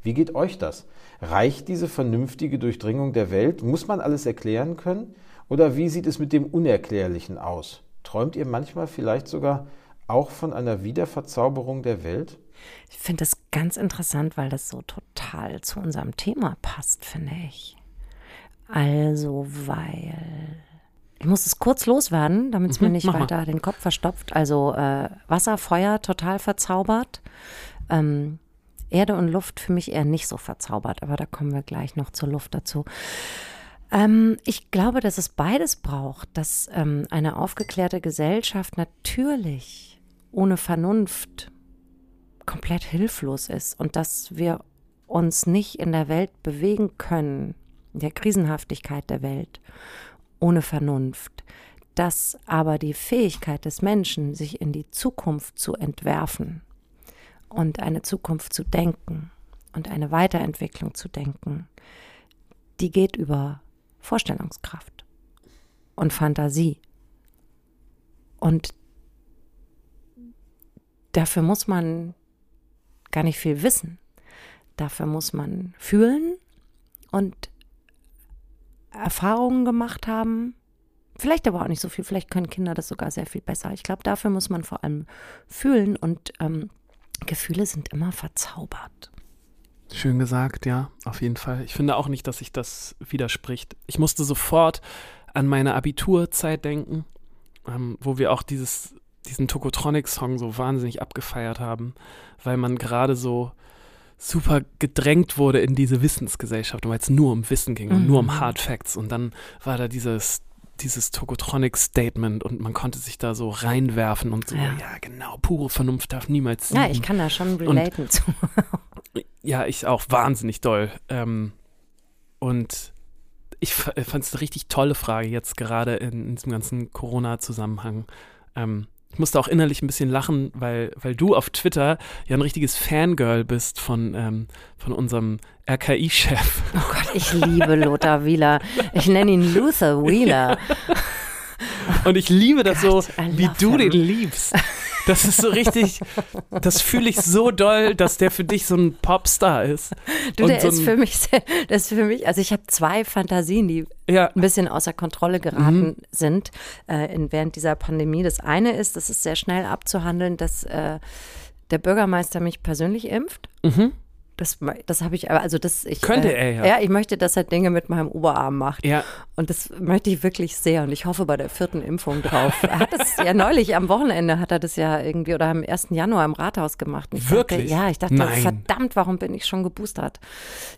Wie geht euch das? Reicht diese vernünftige Durchdringung der Welt? Muss man alles erklären können? Oder wie sieht es mit dem Unerklärlichen aus? Träumt ihr manchmal vielleicht sogar auch von einer Wiederverzauberung der Welt? Ich finde das ganz interessant, weil das so total zu unserem Thema passt, finde ich. Also, weil. Ich muss es kurz loswerden, damit es mir nicht Mhm, mach mal. weiter den Kopf verstopft. Also äh, Wasser, Feuer total verzaubert. Ähm, Erde und Luft für mich eher nicht so verzaubert, aber da kommen wir gleich noch zur Luft dazu. Ähm, ich glaube, dass es beides braucht, dass ähm, eine aufgeklärte Gesellschaft natürlich ohne Vernunft komplett hilflos ist und dass wir uns nicht in der Welt bewegen können, der Krisenhaftigkeit der Welt, ohne Vernunft, dass aber die Fähigkeit des Menschen, sich in die Zukunft zu entwerfen und eine Zukunft zu denken und eine Weiterentwicklung zu denken, die geht über Vorstellungskraft und Fantasie. Und dafür muss man gar nicht viel wissen. Dafür muss man fühlen und Erfahrungen gemacht haben. Vielleicht aber auch nicht so viel. Vielleicht können Kinder das sogar sehr viel besser. Ich glaube, dafür muss man vor allem fühlen und ähm, Gefühle sind immer verzaubert. Schön gesagt, ja, auf jeden Fall. Ich finde auch nicht, dass sich das widerspricht. Ich musste sofort an meine Abiturzeit denken, ähm, wo wir auch dieses, diesen Tokotronic-Song so wahnsinnig abgefeiert haben, weil man gerade so super gedrängt wurde in diese Wissensgesellschaft, weil es nur um Wissen ging und nur um Mhm. Hard Facts. Und dann war da dieses, dieses Tokotronic-Statement und man konnte sich da so reinwerfen und so, ja, Ja. genau, pure Vernunft darf niemals siegen. Ja, ich kann da schon relaten zu. Ja, ich auch wahnsinnig doll. Ähm, und ich fand es eine richtig tolle Frage jetzt gerade in, in diesem ganzen Corona-Zusammenhang. Ähm, ich musste auch innerlich ein bisschen lachen, weil, weil du auf Twitter ja ein richtiges Fangirl bist von, ähm, von unserem RKI-Chef. Oh Gott, ich liebe Lothar Wieler. Ich nenne ihn Luther Wheeler. Und ich liebe das Gott, so, wie du him. den liebst. Das ist so richtig, das fühle ich so doll, dass der für dich so ein Popstar ist. Du, der so ist für mich, sehr, das ist für mich, also ich habe zwei Fantasien, die Ja, ein bisschen außer Kontrolle geraten Mhm. sind äh, in, während dieser Pandemie. Das eine ist, das ist sehr schnell abzuhandeln, dass äh, der Bürgermeister mich persönlich impft. mhm. Das, das habe ich, also das, ich. Könnte äh, er ja. Ja, ich möchte, dass er Dinge mit meinem Oberarm macht. ja, Und das möchte ich wirklich sehr. Und ich hoffe bei der vierten Impfung drauf. Er hat das ja neulich am Wochenende hat er das ja irgendwie oder am 1. Januar im Rathaus gemacht. Wirklich? Dachte, ja, ich dachte, Nein. verdammt, warum bin ich schon geboostert?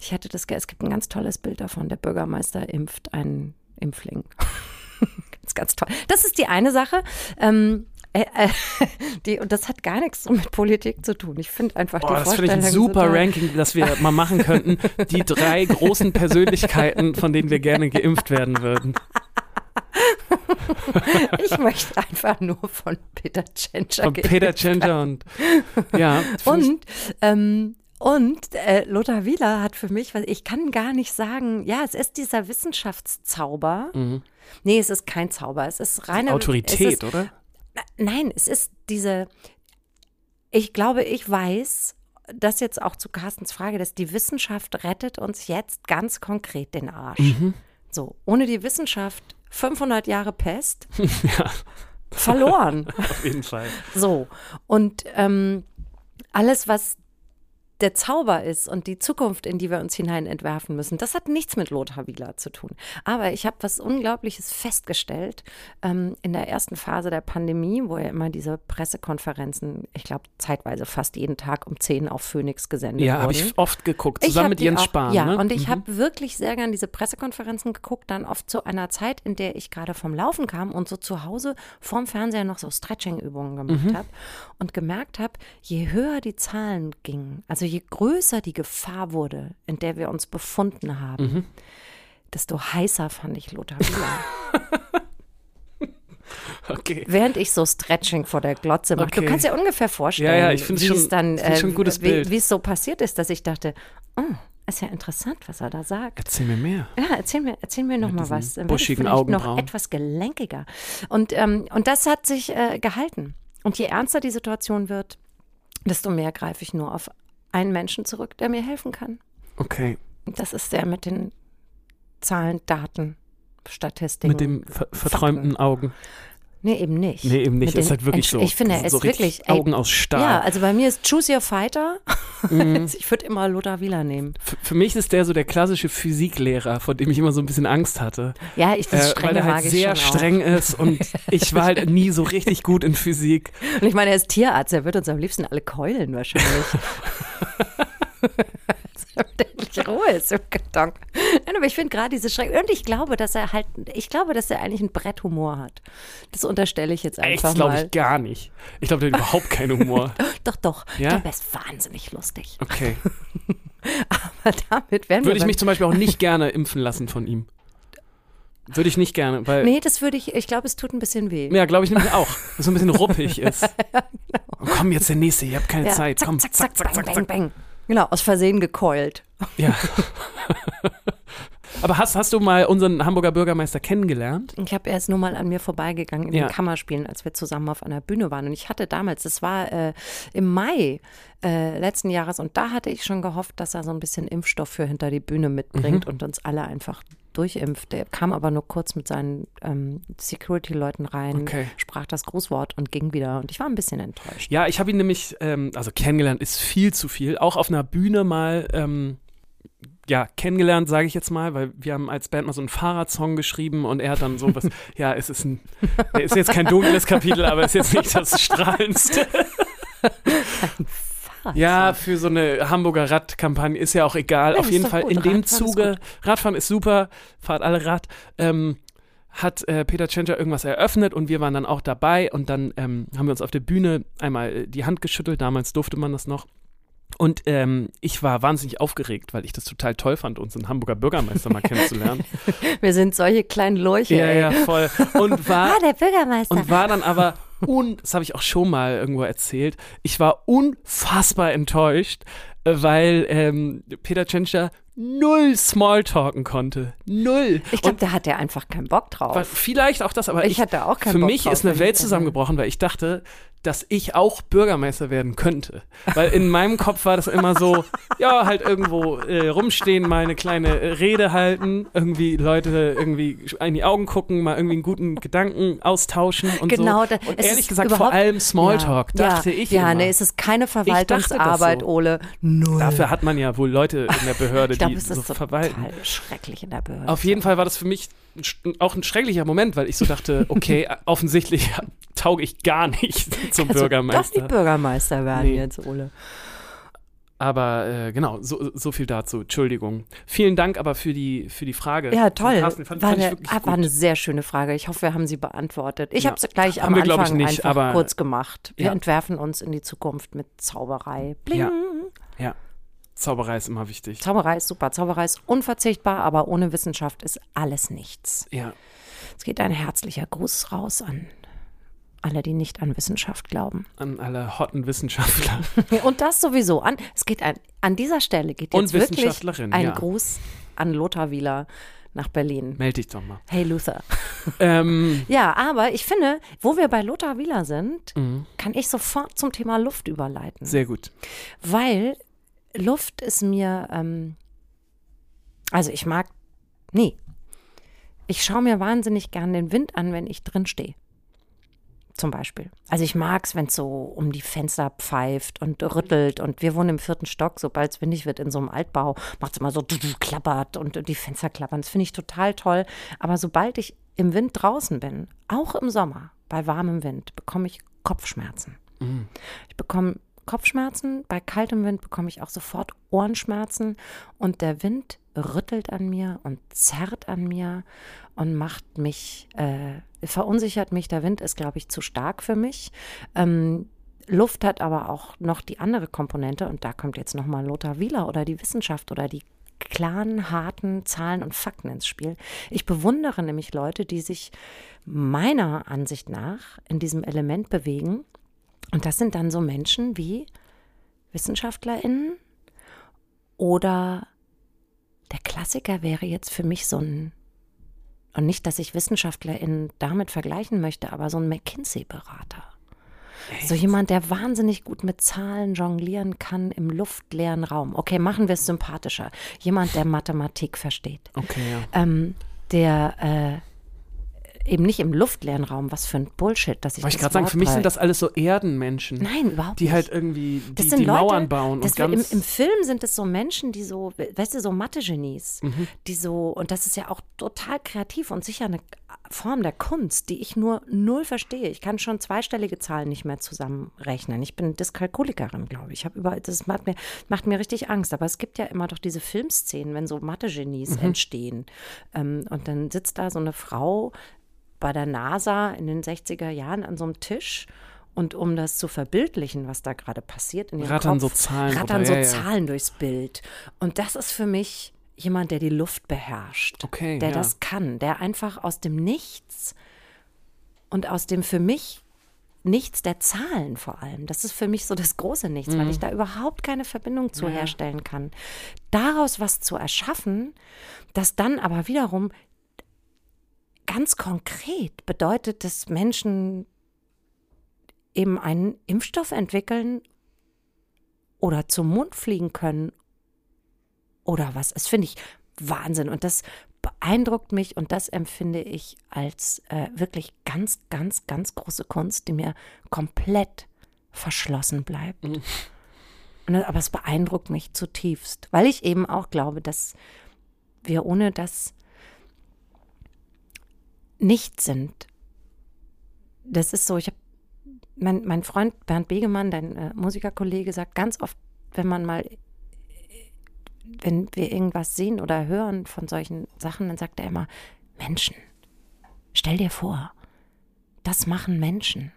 Ich hätte das, es gibt ein ganz tolles Bild davon. Der Bürgermeister impft einen Impfling. ganz, ganz toll. Das ist die eine Sache. Ähm, äh, äh, die, und das hat gar nichts so mit Politik zu tun. Ich finde einfach Oh, die das finde ich ein Vorstellung super Ranking, das wir mal machen könnten. Die drei großen Persönlichkeiten, von denen wir gerne geimpft werden würden. Ich möchte einfach nur von Peter Tschentscher Von Peter Ginger und ja. Und, ähm, und äh, Lothar Wieler hat für mich, ich kann gar nicht sagen, ja, es ist dieser Wissenschaftszauber. Mhm. Nee, es ist kein Zauber, es ist reine Es Autorität, ist, oder? Nein, es ist diese, ich glaube, ich weiß, das jetzt auch zu Carstens Frage, dass die Wissenschaft rettet uns jetzt ganz konkret den Arsch. Mhm. So, ohne die Wissenschaft 500 Jahre Pest Ja, verloren. auf jeden Fall. So, und ähm, alles, was der Zauber ist und die Zukunft, in die wir uns hinein entwerfen müssen, das hat nichts mit Lothar Wieler zu tun. Aber ich habe was Unglaubliches festgestellt ähm, in der ersten Phase der Pandemie, wo ja immer diese Pressekonferenzen, ich glaube, zeitweise fast jeden Tag um 10 auf Phoenix gesendet Ja, wurden. habe ich oft geguckt, zusammen mit Jens auch, Spahn. Ja, ne? und ich Mhm. habe wirklich sehr gern diese Pressekonferenzen geguckt, dann oft zu einer Zeit, in der ich gerade vom Laufen kam und so zu Hause vorm Fernseher noch so Stretching-Übungen gemacht Mhm. habe und gemerkt habe, je höher die Zahlen gingen, also je größer die Gefahr wurde, in der wir uns befunden haben, Mhm. desto heißer fand ich Lothar Wieler. Okay. Während ich so Stretching vor der Glotze mache. Okay. Du kannst dir ungefähr vorstellen, Ja, ja, wie schon- es dann, gutes wie, es so passiert ist, dass ich dachte, oh, ist ja interessant, was er da sagt. Erzähl mir mehr. Ja, erzähl mir, erzähl mir noch mal diesen was. Dann buschigen vielleicht noch Augenbrauen. etwas gelenkiger. Und, ähm, und das hat sich äh, gehalten. Und je ernster die Situation wird, desto mehr greife ich nur auf einen Menschen zurück, der mir helfen kann. Okay. Das ist der mit den Zahlen, Daten, Statistiken. Mit dem ver verträumten Augen. Nee, eben nicht. Nee, eben nicht. Mit Ist halt wirklich Entsch- so. Ich finde, er ist so richtig wirklich. ey, Augen aus Stahl. Ja, also bei mir ist Choose Your Fighter. Mhm. ich würde immer Lothar Wieler nehmen. F- Für mich ist der so der klassische Physiklehrer, vor dem ich immer so ein bisschen Angst hatte. Ja, ich das Äh, Strenge weil er halt sehr streng ist und ich war halt nie so richtig gut in Physik. Auch. Und ich meine, er ist Tierarzt, er wird uns am liebsten alle keulen wahrscheinlich. Endlich Ruhe ist im Karton. Nein, aber ich finde gerade diese Schreck. Und ich glaube, dass er halt, ich glaube, dass er eigentlich einen Bretthumor hat. Das unterstelle ich jetzt Echt, einfach glaube ich gar nicht. Ich glaube, der hat überhaupt keinen Humor. Doch, doch. Ja? Ich glaube, er ist wahnsinnig lustig. Okay. Aber damit werden Würde ich mich zum Beispiel auch nicht gerne impfen lassen von ihm. Würde ich nicht gerne, weil. Nee, das würde ich, ich glaube, es tut ein bisschen weh. Ja, glaube ich nämlich auch. Dass es so ein bisschen ruppig ist. Oh, komm, jetzt der nächste, ihr habt keine Ja, Zeit. zack, komm, zack, zack, bang, bang, bang. Genau, aus Versehen gekeult. Ja. Aber hast, hast du mal unseren Hamburger Bürgermeister kennengelernt? Ich habe erst nur mal an mir vorbeigegangen in Ja. den Kammerspielen, als wir zusammen auf einer Bühne waren. Und ich hatte damals, das war äh, im Mai äh, letzten Jahres, und da hatte ich schon gehofft, dass er so ein bisschen Impfstoff für hinter die Bühne mitbringt und uns alle einfach durchimpft. Der kam aber nur kurz mit seinen ähm, Security-Leuten rein, Okay. sprach das Grußwort und ging wieder. Und ich war ein bisschen enttäuscht. Ja, ich habe ihn nämlich, ähm, also kennengelernt ist viel zu viel. Auch auf einer Bühne mal, ähm, ja, kennengelernt, sage ich jetzt mal, weil wir haben als Band mal so einen Fahrradsong geschrieben und er hat dann so was, ja, es ist ein, ist jetzt kein dunkles Kapitel, aber es ist jetzt nicht das strahlendste. Ja, für so eine Hamburger Radkampagne ist ja auch egal. Ja, Auf ist jeden Fall gut. in dem Radfahren ist Zuge, Radfahren ist super, fahrt alle Rad, ähm, hat äh, Peter Tschentscher irgendwas eröffnet und wir waren dann auch dabei und dann ähm, haben wir uns auf der Bühne einmal äh, die Hand geschüttelt, damals durfte man das noch. Und ähm, ich war wahnsinnig aufgeregt, weil ich das total toll fand, unseren Hamburger Bürgermeister mal kennenzulernen. Wir sind solche kleinen Lurche. ja, ey. ja, voll. Und war Ah, der Bürgermeister. und war dann aber, un das habe ich auch schon mal irgendwo erzählt, ich war unfassbar enttäuscht, äh, weil ähm, Peter Tschentscher null Smalltalken konnte. Null. ich glaube, da hat er einfach keinen Bock drauf. Vielleicht auch das, aber Ich ich, hatte auch keinen für Bock mich drauf, ist eine Welt zusammengebrochen, weil ich dachte, dass ich auch Bürgermeister werden könnte. Weil in meinem Kopf war das immer so, ja, halt irgendwo äh, rumstehen, mal eine kleine äh, Rede halten, irgendwie Leute irgendwie in die Augen gucken, mal irgendwie einen guten Gedanken austauschen und Genau, so. da- Und ehrlich gesagt, vor allem Smalltalk, ja, dachte ja, ich Ja, immer. nee, es ist keine Verwaltungsarbeit, so. Ole. Null. Dafür hat man ja wohl Leute in der Behörde, ich glaube, die es so ist total verwalten. schrecklich in der Behörde. Auf jeden Fall war das für mich auch ein schrecklicher Moment, weil ich so dachte, okay, offensichtlich tauge ich gar nicht zum Kannst du Doch Bürgermeister. nicht Bürgermeister werden Nee. jetzt, Ole. Aber äh, genau, so, so viel dazu. Entschuldigung. Vielen Dank aber für die, für die Frage. Ja, toll. Carsten, fand, war, fand eine, ah, war eine sehr schöne Frage. Ich hoffe, wir haben sie beantwortet. Ich Ja. habe es gleich Haben am wir, Anfang nicht, einfach kurz gemacht. Wir Ja. entwerfen uns in die Zukunft mit Zauberei. Bling. Ja. ja, Zauberei ist immer wichtig. Zauberei ist super. Zauberei ist unverzichtbar, aber ohne Wissenschaft ist alles nichts. Ja, Es geht ein herzlicher Gruß raus an alle, die nicht an Wissenschaft glauben. an alle hotten Wissenschaftler. Und das sowieso an. Es geht ein, an dieser Stelle geht jetzt wirklich ein ja. Gruß an Lothar Wieler nach Berlin. Meld dich doch mal. Hey Luther. Ähm, Ja, aber ich finde, wo wir bei Lothar Wieler sind, Mhm. kann ich sofort zum Thema Luft überleiten. sehr gut. Weil Luft ist mir, ähm, also ich mag, nee, ich schaue mir wahnsinnig gern den Wind an, wenn ich drin stehe. Zum Beispiel. Also ich mag es, wenn es so um die Fenster pfeift und rüttelt. Und wir wohnen im vierten Stock, sobald es windig wird in so einem Altbau, macht es immer so klappert und die Fenster klappern. Das finde ich total toll. Aber sobald ich im Wind draußen bin, auch im Sommer, bei warmem Wind, bekomme ich Kopfschmerzen. Ich bekomme Kopfschmerzen, bei kaltem Wind bekomme ich auch sofort Ohrenschmerzen und der Wind rüttelt an mir und zerrt an mir und macht mich, äh, verunsichert mich. Der Wind ist, glaube ich, zu stark für mich. Ähm, Luft hat aber auch noch die andere Komponente und da kommt jetzt nochmal Lothar Wieler oder die Wissenschaft oder die klaren, harten Zahlen und Fakten ins Spiel. Ich bewundere nämlich Leute, die sich meiner Ansicht nach in diesem Element bewegen. Und das sind dann so Menschen wie WissenschaftlerInnen oder der Klassiker wäre jetzt für mich so ein, und nicht, dass ich WissenschaftlerInnen damit vergleichen möchte, aber so ein McKinsey-Berater. So jemand, der wahnsinnig gut mit Zahlen jonglieren kann im luftleeren Raum. Okay, machen wir es sympathischer. Jemand, der Mathematik versteht. Okay, ja. Ähm, der äh, eben nicht im luftleeren Raum, was für ein Bullshit, dass ich Wollte ich gerade sagen, für mich sind das alles so Erdenmenschen. Nein, überhaupt Die nicht. halt irgendwie die, die Leute, Mauern bauen und wir im, ganz. im Film sind es so Menschen, die so, weißt du, so Mathe-Genies, Mhm. die so, und das ist ja auch total kreativ und sicher eine Form der Kunst, die ich nur null verstehe. Ich kann schon zweistellige Zahlen nicht mehr zusammenrechnen. Ich bin Dyskalkulikerin, glaube ich. ich habe überall, das macht mir, macht mir richtig Angst. Aber es gibt ja immer doch diese Filmszenen, wenn so Mathe-Genies Mhm. entstehen. Ähm, und dann sitzt da so eine Frau bei der NASA in den 60er Jahren an so einem Tisch. Und um das zu verbildlichen, was da gerade passiert in ihrem Rattern Kopf, so Zahlen rattern so ja, ja. Zahlen durchs Bild. Und das ist für mich jemand, der die Luft beherrscht, Okay, der ja. das kann, der einfach aus dem Nichts und aus dem für mich Nichts der Zahlen vor allem. Das ist für mich so das große Nichts, weil ich da überhaupt keine Verbindung zu herstellen kann. Daraus was zu erschaffen, das dann aber wiederum ganz konkret bedeutet, dass Menschen eben einen Impfstoff entwickeln oder zum Mond fliegen können oder was. Das finde ich Wahnsinn und das beeindruckt mich und das empfinde ich als äh, wirklich ganz, ganz, ganz große Kunst, die mir komplett verschlossen bleibt. Und, das- aber es beeindruckt mich zutiefst, weil ich eben auch glaube, dass wir ohne das nicht sind. Das ist so, ich habe mein, mein Freund Bernd Begemann, dein äh, Musikerkollege, sagt ganz oft, wenn man mal, wenn wir irgendwas sehen oder hören von solchen Sachen, dann sagt er immer, Menschen, stell dir vor, das machen Menschen.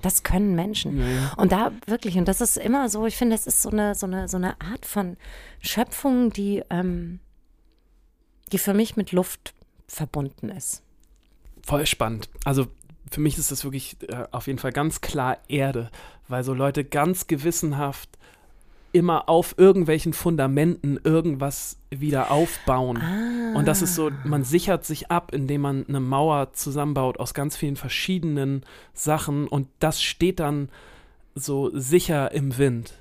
Das können Menschen. Und da wirklich, und das ist immer so, ich finde, das ist so eine, so eine, so eine Art von Schöpfung, die, ähm, die für mich mit Luft verbunden ist. Voll spannend. Also für mich ist das wirklich äh, auf jeden Fall ganz klar Erde, weil so Leute ganz gewissenhaft immer auf irgendwelchen Fundamenten irgendwas wieder aufbauen. Und das ist so, man sichert sich ab, indem man eine Mauer zusammenbaut aus ganz vielen verschiedenen Sachen und das steht dann so sicher im Wind.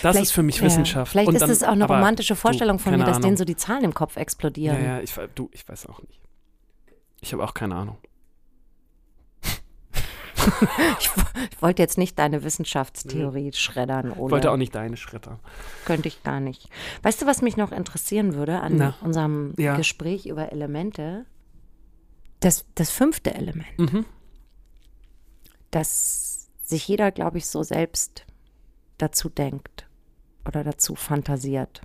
Das Vielleicht- ist für mich ja, Wissenschaft. Vielleicht Und ist es auch eine romantische du, Vorstellung von mir, dass denen Ahnung. so die Zahlen im Kopf explodieren. Ja, ja, ich, du, ich weiß auch nicht. Ich habe auch keine Ahnung. Ich, ich wollte jetzt nicht deine Wissenschaftstheorie schreddern, Ich oder? wollte auch nicht deine Schritte. Könnte ich gar nicht. Weißt du, was mich noch interessieren würde an Na. unserem Ja. Gespräch über Elemente? Das, das fünfte Element, Mhm. dass sich jeder, glaube ich, so selbst dazu denkt oder dazu fantasiert.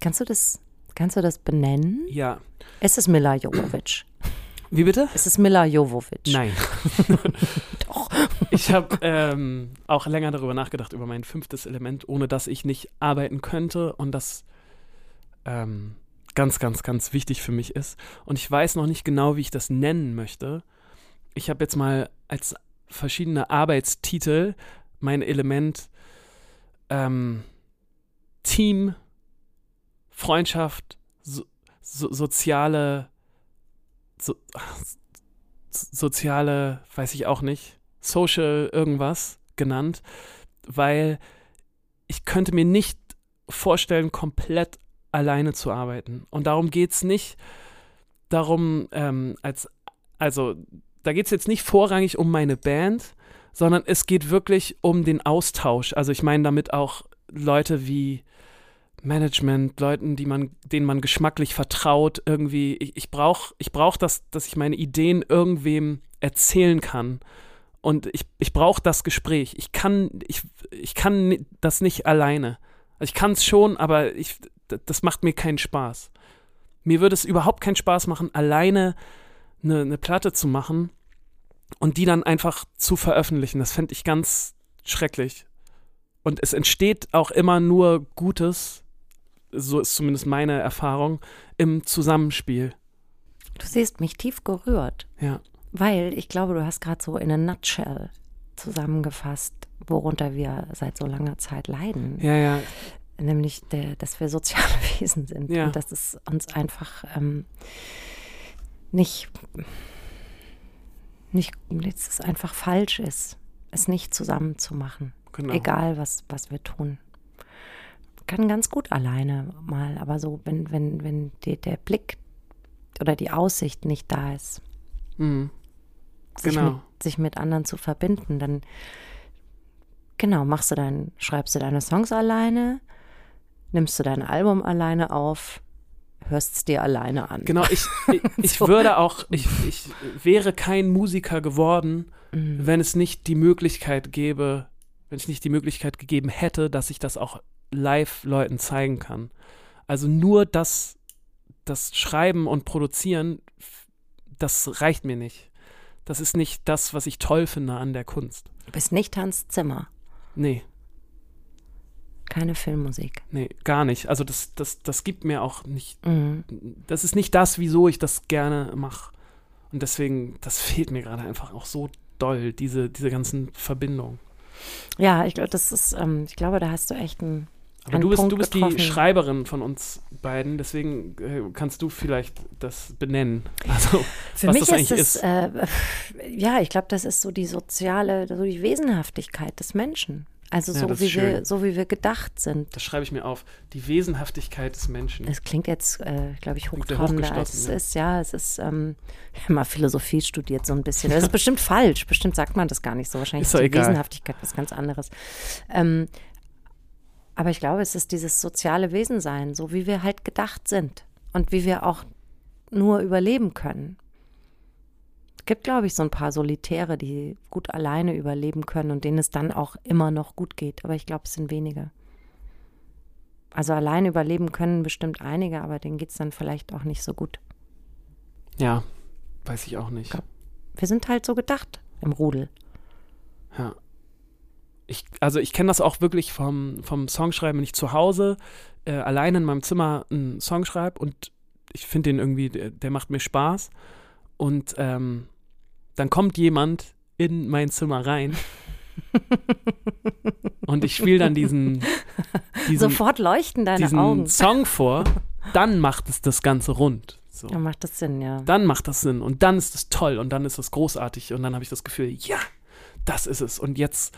Kannst du das, kannst du das benennen? Ja. Es ist Mila Jovovich. Wie bitte? Es ist Mila Jovovich. Nein. Doch. Ich habe ähm, auch länger darüber nachgedacht, über mein fünftes Element, ohne dass ich nicht arbeiten könnte und das ähm, ganz, ganz, ganz wichtig für mich ist. Und ich weiß noch nicht genau, wie ich das nennen möchte. Ich habe jetzt mal als verschiedene Arbeitstitel mein Element ähm, Team, Freundschaft, so, so, soziale, so, soziale, weiß ich auch nicht, Social irgendwas genannt, weil ich könnte mir nicht vorstellen, komplett alleine zu arbeiten. Und darum geht es nicht darum, ähm, als, also da geht es jetzt nicht vorrangig um meine Band, sondern es geht wirklich um den Austausch. Also ich meine damit auch Leute wie Management, Leuten, die man, denen man geschmacklich vertraut, irgendwie. Ich, ich brauche ich brauch das, dass ich meine Ideen irgendwem erzählen kann. Und ich, ich brauche das Gespräch. Ich kann, ich, ich kann das nicht alleine. Also ich kann es schon, aber ich, das macht mir keinen Spaß. Mir würde es überhaupt keinen Spaß machen, alleine eine, eine Platte zu machen und die dann einfach zu veröffentlichen. Das fände ich ganz schrecklich. Und es entsteht auch immer nur Gutes, so ist zumindest meine Erfahrung, im Zusammenspiel. Du siehst mich tief gerührt, Ja. weil ich glaube, du hast gerade so in a nutshell zusammengefasst, worunter wir seit so langer Zeit leiden. Ja, ja. Nämlich, der, dass wir soziale Wesen sind Ja. und dass es uns einfach ähm, nicht, nicht, dass es einfach falsch ist, es nicht zusammen zu machen. Genau. Egal, was, was wir tun. Kann ganz gut alleine mal, aber so, wenn, wenn, wenn die, der Blick oder die Aussicht nicht da ist, Mhm. sich, Genau. mit, sich mit anderen zu verbinden, dann genau, machst du dein, schreibst du deine Songs alleine, nimmst du dein Album alleine auf, hörst es dir alleine an. Genau, ich, ich, ich So. würde auch, ich, ich wäre kein Musiker geworden, Mhm. wenn es nicht die Möglichkeit gäbe, wenn es nicht die Möglichkeit gegeben hätte, dass ich das auch live Leuten zeigen kann. Also nur das, das Schreiben und Produzieren, das reicht mir nicht. Das ist nicht das, was ich toll finde an der Kunst. Du bist nicht Hans Zimmer, Nee, keine Filmmusik. nee, gar nicht. Also das, das, das gibt mir auch nicht, Mhm. das ist nicht das, wieso ich das gerne mache. Und deswegen, das fehlt mir gerade einfach auch so doll, diese, diese ganzen Verbindungen. Ja, ich glaube, das ist, ähm, ich glaube, da hast du echt einen. Du bist, Punkt du bist die. Schreiberin von uns beiden, deswegen äh, kannst du vielleicht das benennen. Also, Für was mich das ist eigentlich es, äh, ja, ich glaube, das ist so die soziale, so die Wesenhaftigkeit des Menschen. Also Ja, so, wie ist wir, so wie wir gedacht sind. das schreibe ich mir auf. Die Wesenhaftigkeit des Menschen. Es klingt jetzt, äh, glaube ich, hochtrabender als hochgestochen, es ja. ist. Ja, es ist, ähm, mal Philosophie studiert so ein bisschen. Das ist bestimmt falsch. Bestimmt sagt man das gar nicht so. Wahrscheinlich Ist ist, die egal. Wesenhaftigkeit was ganz anderes. Ähm, aber ich glaube, es ist dieses soziale Wesensein, so wie wir halt gedacht sind und wie wir auch nur überleben können. Es gibt, glaube ich, so ein paar Solitäre, die gut alleine überleben können und denen es dann auch immer noch gut geht. Aber ich glaube, es sind wenige. Also alleine überleben können bestimmt einige, aber denen geht es dann vielleicht auch nicht so gut. ja, weiß ich auch nicht. Wir sind halt so gedacht im Rudel. Ja. Ich, also ich kenne das auch wirklich vom, vom Songschreiben, wenn ich zu Hause äh, allein in meinem Zimmer einen Song schreibe und ich finde den irgendwie, der, der macht mir Spaß. Und ähm, dann kommt jemand in mein Zimmer rein und ich spiele dann diesen, diesen, Sofort leuchten deine diesen Augen. Song vor, dann macht es das Ganze rund. So. Ja, macht das Sinn, ja. Dann macht das Sinn und dann ist es toll und dann ist es großartig und dann habe ich das Gefühl, ja, das ist es und jetzt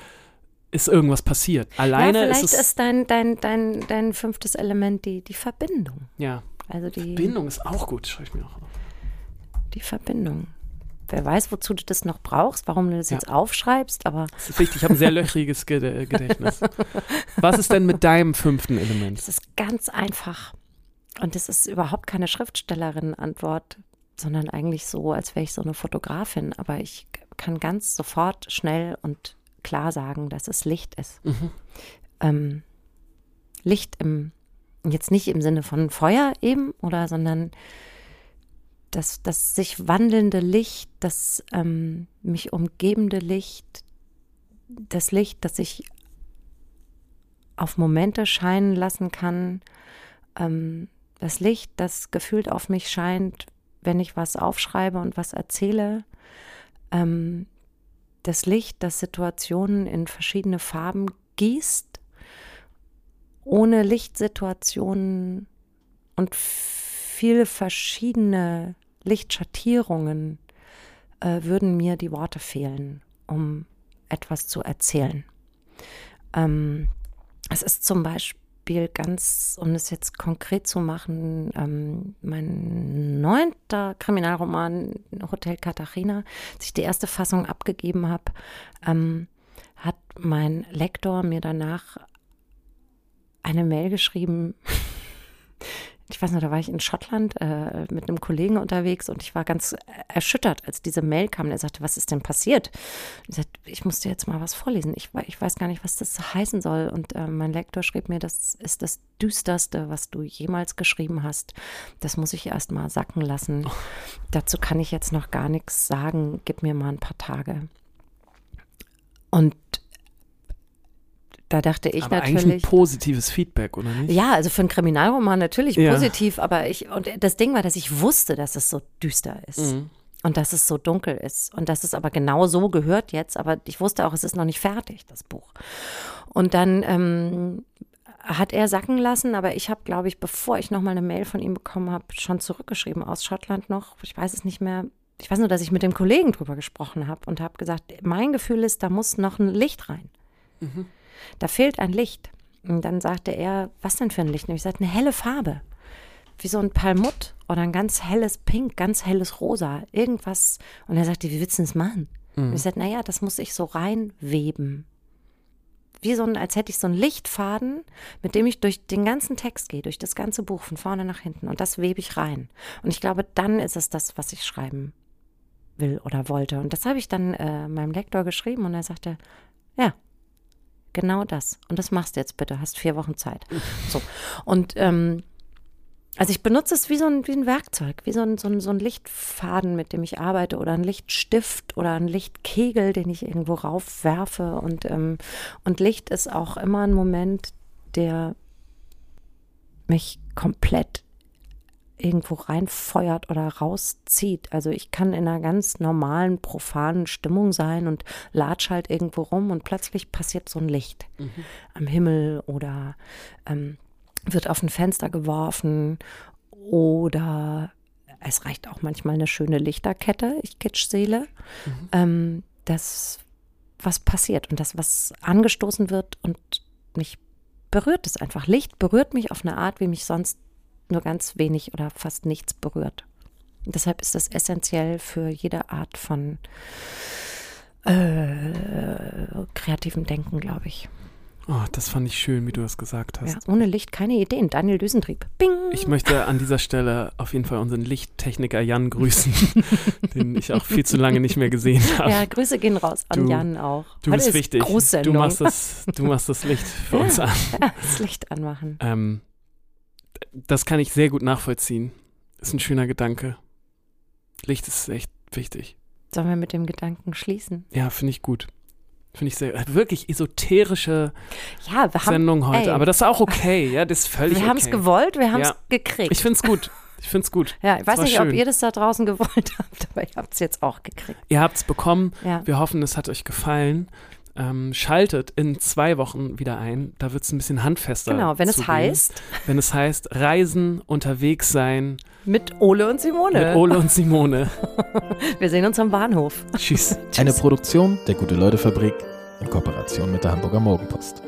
ist irgendwas passiert. Alleine ja, vielleicht ist ist, es dein, dein, dein, dein fünftes Element die, die Verbindung. ja, Also die, Bindung ist auch gut, schreibe ich mir auch auf. die Verbindung. Wer weiß, wozu du das noch brauchst, warum du das Ja. jetzt aufschreibst, aber Das ist wichtig, ich habe ein sehr löchriges Ged Gedächtnis. Was ist denn mit deinem fünften Element? es ist ganz einfach. Und es ist überhaupt keine Schriftstellerin-Antwort, sondern eigentlich so, als wäre ich so eine Fotografin. Aber ich kann ganz sofort, schnell und klar sagen, dass es Licht ist. Mhm. ähm, Licht im, jetzt nicht im Sinne von Feuer eben, oder, sondern das, das sich wandelnde Licht, das ähm, mich umgebende Licht, das Licht, das ich auf Momente scheinen lassen kann, ähm, das Licht, das gefühlt auf mich scheint, wenn ich was aufschreibe und was erzähle, ähm, das Licht, das Situationen in verschiedene Farben gießt, ohne Lichtsituationen und viele verschiedene Lichtschattierungen äh, würden mir die Worte fehlen, um etwas zu erzählen. Ähm, es ist zum Beispiel ganz, um es jetzt konkret zu machen, ähm, mein neunter Kriminalroman Hotel Katharina, als ich die erste Fassung abgegeben habe, ähm, hat mein Lektor mir danach eine Mail geschrieben. Ich weiß noch, da war ich in Schottland äh, mit einem Kollegen unterwegs und ich war ganz erschüttert, als diese Mail kam. Er sagte, was ist denn passiert? Und ich sagte, ich musste jetzt mal was vorlesen. Ich, ich weiß gar nicht, was das heißen soll. Und äh, mein Lektor schrieb mir, das ist das Düsterste, was du jemals geschrieben hast. Das muss ich erst mal sacken lassen. Dazu kann ich jetzt noch gar nichts sagen. Gib mir mal ein paar Tage. Und da dachte ich Aber eigentlich ein natürlich. positives Feedback, oder nicht? Ja, also für einen Kriminalroman natürlich Ja. positiv, aber ich, und das Ding war, dass ich wusste, dass es so düster ist Mhm. und dass es so dunkel ist und dass es aber genau so gehört jetzt, aber ich wusste auch, es ist noch nicht fertig, das Buch. Und dann ähm, hat er sacken lassen, aber ich habe, glaube ich, bevor ich nochmal eine Mail von ihm bekommen habe, schon zurückgeschrieben aus Schottland noch, ich weiß es nicht mehr. Ich weiß nur, dass ich mit dem Kollegen drüber gesprochen habe und habe gesagt, mein Gefühl ist, da muss noch ein Licht rein. Da fehlt ein Licht. Und dann sagte er, was denn für ein Licht? Und ich sagte, eine helle Farbe. Wie so ein Perlmutt oder ein ganz helles Pink, ganz helles Rosa. Irgendwas. Und er sagte, wie willst du das machen? Und ich sagte, naja, das muss ich so reinweben. Wie so ein, als hätte ich so einen Lichtfaden, mit dem ich durch den ganzen Text gehe, durch das ganze Buch, von vorne nach hinten. Und das webe ich rein. Und ich glaube, dann ist es das, was ich schreiben will oder wollte. Und das habe ich dann äh, meinem Lektor geschrieben und er sagte, ja, genau das. Und das machst du jetzt bitte, hast vier Wochen Zeit. So. Und ähm, also ich benutze es wie so ein, wie ein Werkzeug, wie so ein, so, ein, so ein Lichtfaden, mit dem ich arbeite oder ein Lichtstift oder ein Lichtkegel, den ich irgendwo raufwerfe. Und, ähm, und Licht ist auch immer ein Moment, der mich komplett irgendwo reinfeuert oder rauszieht. Also ich kann in einer ganz normalen, profanen Stimmung sein und latsch halt irgendwo rum und plötzlich passiert so ein Licht mhm. am Himmel oder ähm, wird auf ein Fenster geworfen oder es reicht auch manchmal eine schöne Lichterkette, ich Kitschseele. Mhm. Ähm, das, was passiert und das, was angestoßen wird und mich berührt es einfach. Licht berührt mich auf eine Art, wie mich sonst nur ganz wenig oder fast nichts berührt. Deshalb ist das essentiell für jede Art von äh, kreativem Denken, glaube ich. Oh, das fand ich schön, wie du das gesagt hast. Ja, ohne Licht keine Ideen. Daniel Düsentrieb. Bing! Ich möchte an dieser Stelle auf jeden Fall unseren Lichttechniker Jan grüßen, den ich auch viel zu lange nicht mehr gesehen habe. Ja, Grüße gehen raus an du, Jan auch. Du Heute bist wichtig. Du machst, das, du machst das Licht für uns an. Ja, das Licht anmachen. Ähm, das kann ich sehr gut nachvollziehen. Ist ein schöner Gedanke. Licht ist echt wichtig. Sollen wir mit dem Gedanken schließen? Ja, finde ich gut. Finde ich sehr, wirklich esoterische ja, haben, Sendung heute. Ey, aber das ist auch okay, ja, das ist völlig Wir haben es gewollt, wir haben es ja. gekriegt. Ich finde es gut. Ich finde es gut. Ja, ich weiß nicht, schön. ob ihr das da draußen gewollt habt, aber ihr habt es jetzt auch gekriegt. Ihr habt es bekommen. Ja. Wir hoffen, es hat euch gefallen. Ähm, schaltet in zwei Wochen wieder ein. Da wird es ein bisschen handfester. Genau, wenn es heißt. Wenn es heißt, Reisen, unterwegs sein. Mit Ole und Simone. Mit Ole und Simone. Wir sehen uns am Bahnhof. Tschüss. Eine Produktion der Gute-Leute-Fabrik in Kooperation mit der Hamburger Morgenpost.